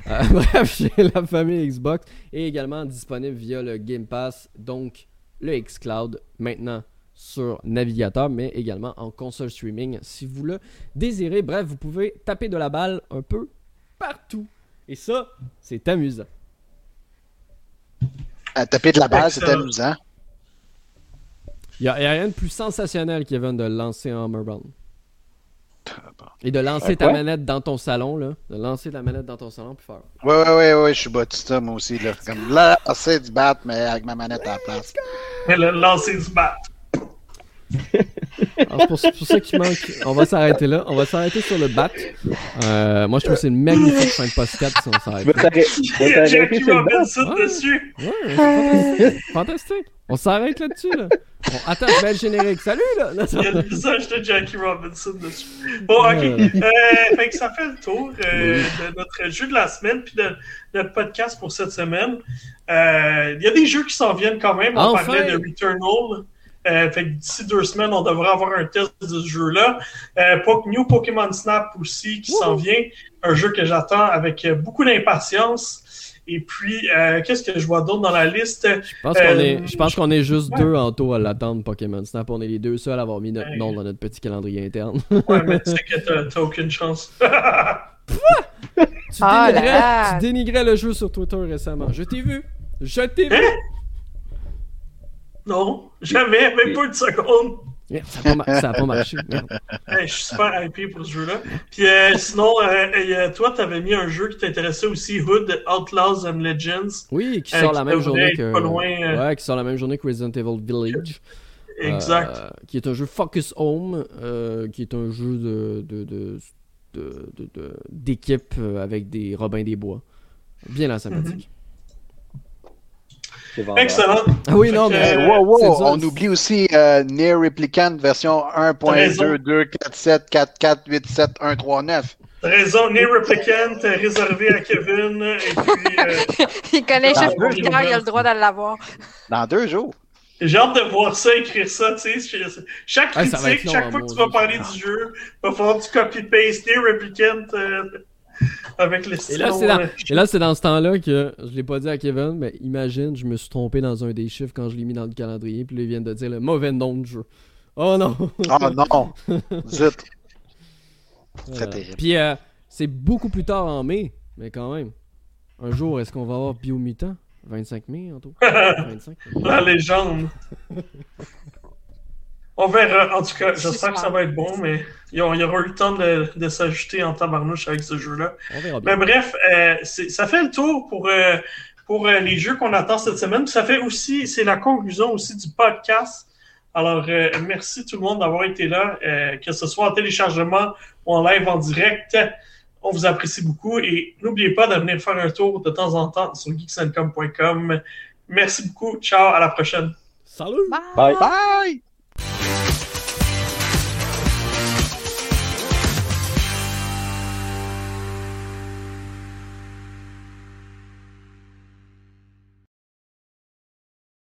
Euh, bref, j'ai la famille Xbox et également disponible via le Game Pass. Donc, le xCloud maintenant sur navigateur, mais également en console streaming si vous le désirez. Bref, vous pouvez taper de la balle un peu partout. Et ça, c'est amusant. À taper de la balle, c'est amusant. Il n'y a, rien de plus sensationnel, Kevin, de lancer un Hammer et de lancer ta manette dans ton salon, là. De lancer ta manette dans ton salon pour faire. Ouais, ouais, ouais, ouais, je suis Batista, moi aussi, là. Comme lancer du bat, mais avec ma manette à la place. Et le lancer du bat. C'est pour, ça qu'il manque. On va s'arrêter là. On va s'arrêter sur le bat. Euh, moi, je trouve que c'est une magnifique fin de podcast si on s'arrête. Il y a Jackie Robinson dessus. Ouais, fantastique. fantastique. On s'arrête là-dessus, là. Bon, attends, je mets le générique. Salut, là! Il y a le visage de Jackie Robinson dessus. Bon, ok. Euh, fait que ça fait le tour euh, de notre jeu de la semaine puis de notre podcast pour cette semaine. Euh, il y a des jeux qui s'en viennent quand même. On parlait de Returnal. Euh, fait que d'ici deux semaines, on devrait avoir un test de ce jeu-là. Euh, New Pokémon Snap aussi qui s'en vient. Un jeu que j'attends avec beaucoup d'impatience. Et puis, euh, qu'est-ce que je vois d'autre dans la liste? Je pense qu'on est, euh, je pense qu'on est juste deux en tout à l'attendre Pokémon Snap. On est les deux seuls à avoir mis notre nom dans notre petit calendrier interne. ouais, mais tu sais que t'as aucune chance. tu, ah dénigrais, tu dénigrais le jeu sur Twitter récemment. Je t'ai vu. Je t'ai vu. Hein? Non, jamais, même pas une seconde. ça n'a pas, marché. je suis super hypé pour ce jeu-là. Puis euh, sinon, euh, euh, toi, tu avais mis un jeu qui t'intéressait aussi, Hood Outlaws and Legends. Oui, qui sort la même journée que. Ouais, qui sort la même journée que Resident Evil Village. Exact. qui est un jeu Focus Home, qui est un jeu de, de, d'équipe avec des Robins des Bois. Bien la sympathique. Excellent. Ah oui, non, mais. wow, wow, on oublie aussi euh, Near Replicant version 1.22474487139. T'as raison, Near Replicant réservé à Kevin. Et puis, euh, il connaît chaque il a le droit de l'avoir. Dans deux jours. J'ai hâte de voir ça, écrire ça, tu sais. Chaque critique, chaque fois que tu vas parler du jeu, il va falloir que tu copy-paste Near Replicant. Avec les et là, c'est dans, et là, c'est dans ce temps-là que je l'ai pas dit à Kevin, mais imagine, je me suis trompé dans un des chiffres quand je l'ai mis dans le calendrier, puis là, ils viennent de dire le mauvais nom de jeu. Oh non! oh non! Zut! Très terrible. Puis euh, c'est beaucoup plus tard en mai, mais quand même. Un jour, est-ce qu'on va avoir Biomutant? 25 mai, en tout 25 La légende! On verra. En tout cas, j'espère que ça va être bon, mais il y aura eu le temps de, s'ajouter en tabarnouche avec ce jeu-là. Mais bref, euh, ça fait le tour pour, euh, pour euh, les jeux qu'on attend cette semaine. Ça fait aussi, c'est la conclusion aussi du podcast. Alors, merci tout le monde d'avoir été là, que ce soit en téléchargement ou en live en direct. On vous apprécie beaucoup et n'oubliez pas de venir faire un tour de temps en temps sur geeksencom.com. Merci beaucoup. Ciao, à la prochaine. Salut. Bye. Bye. Música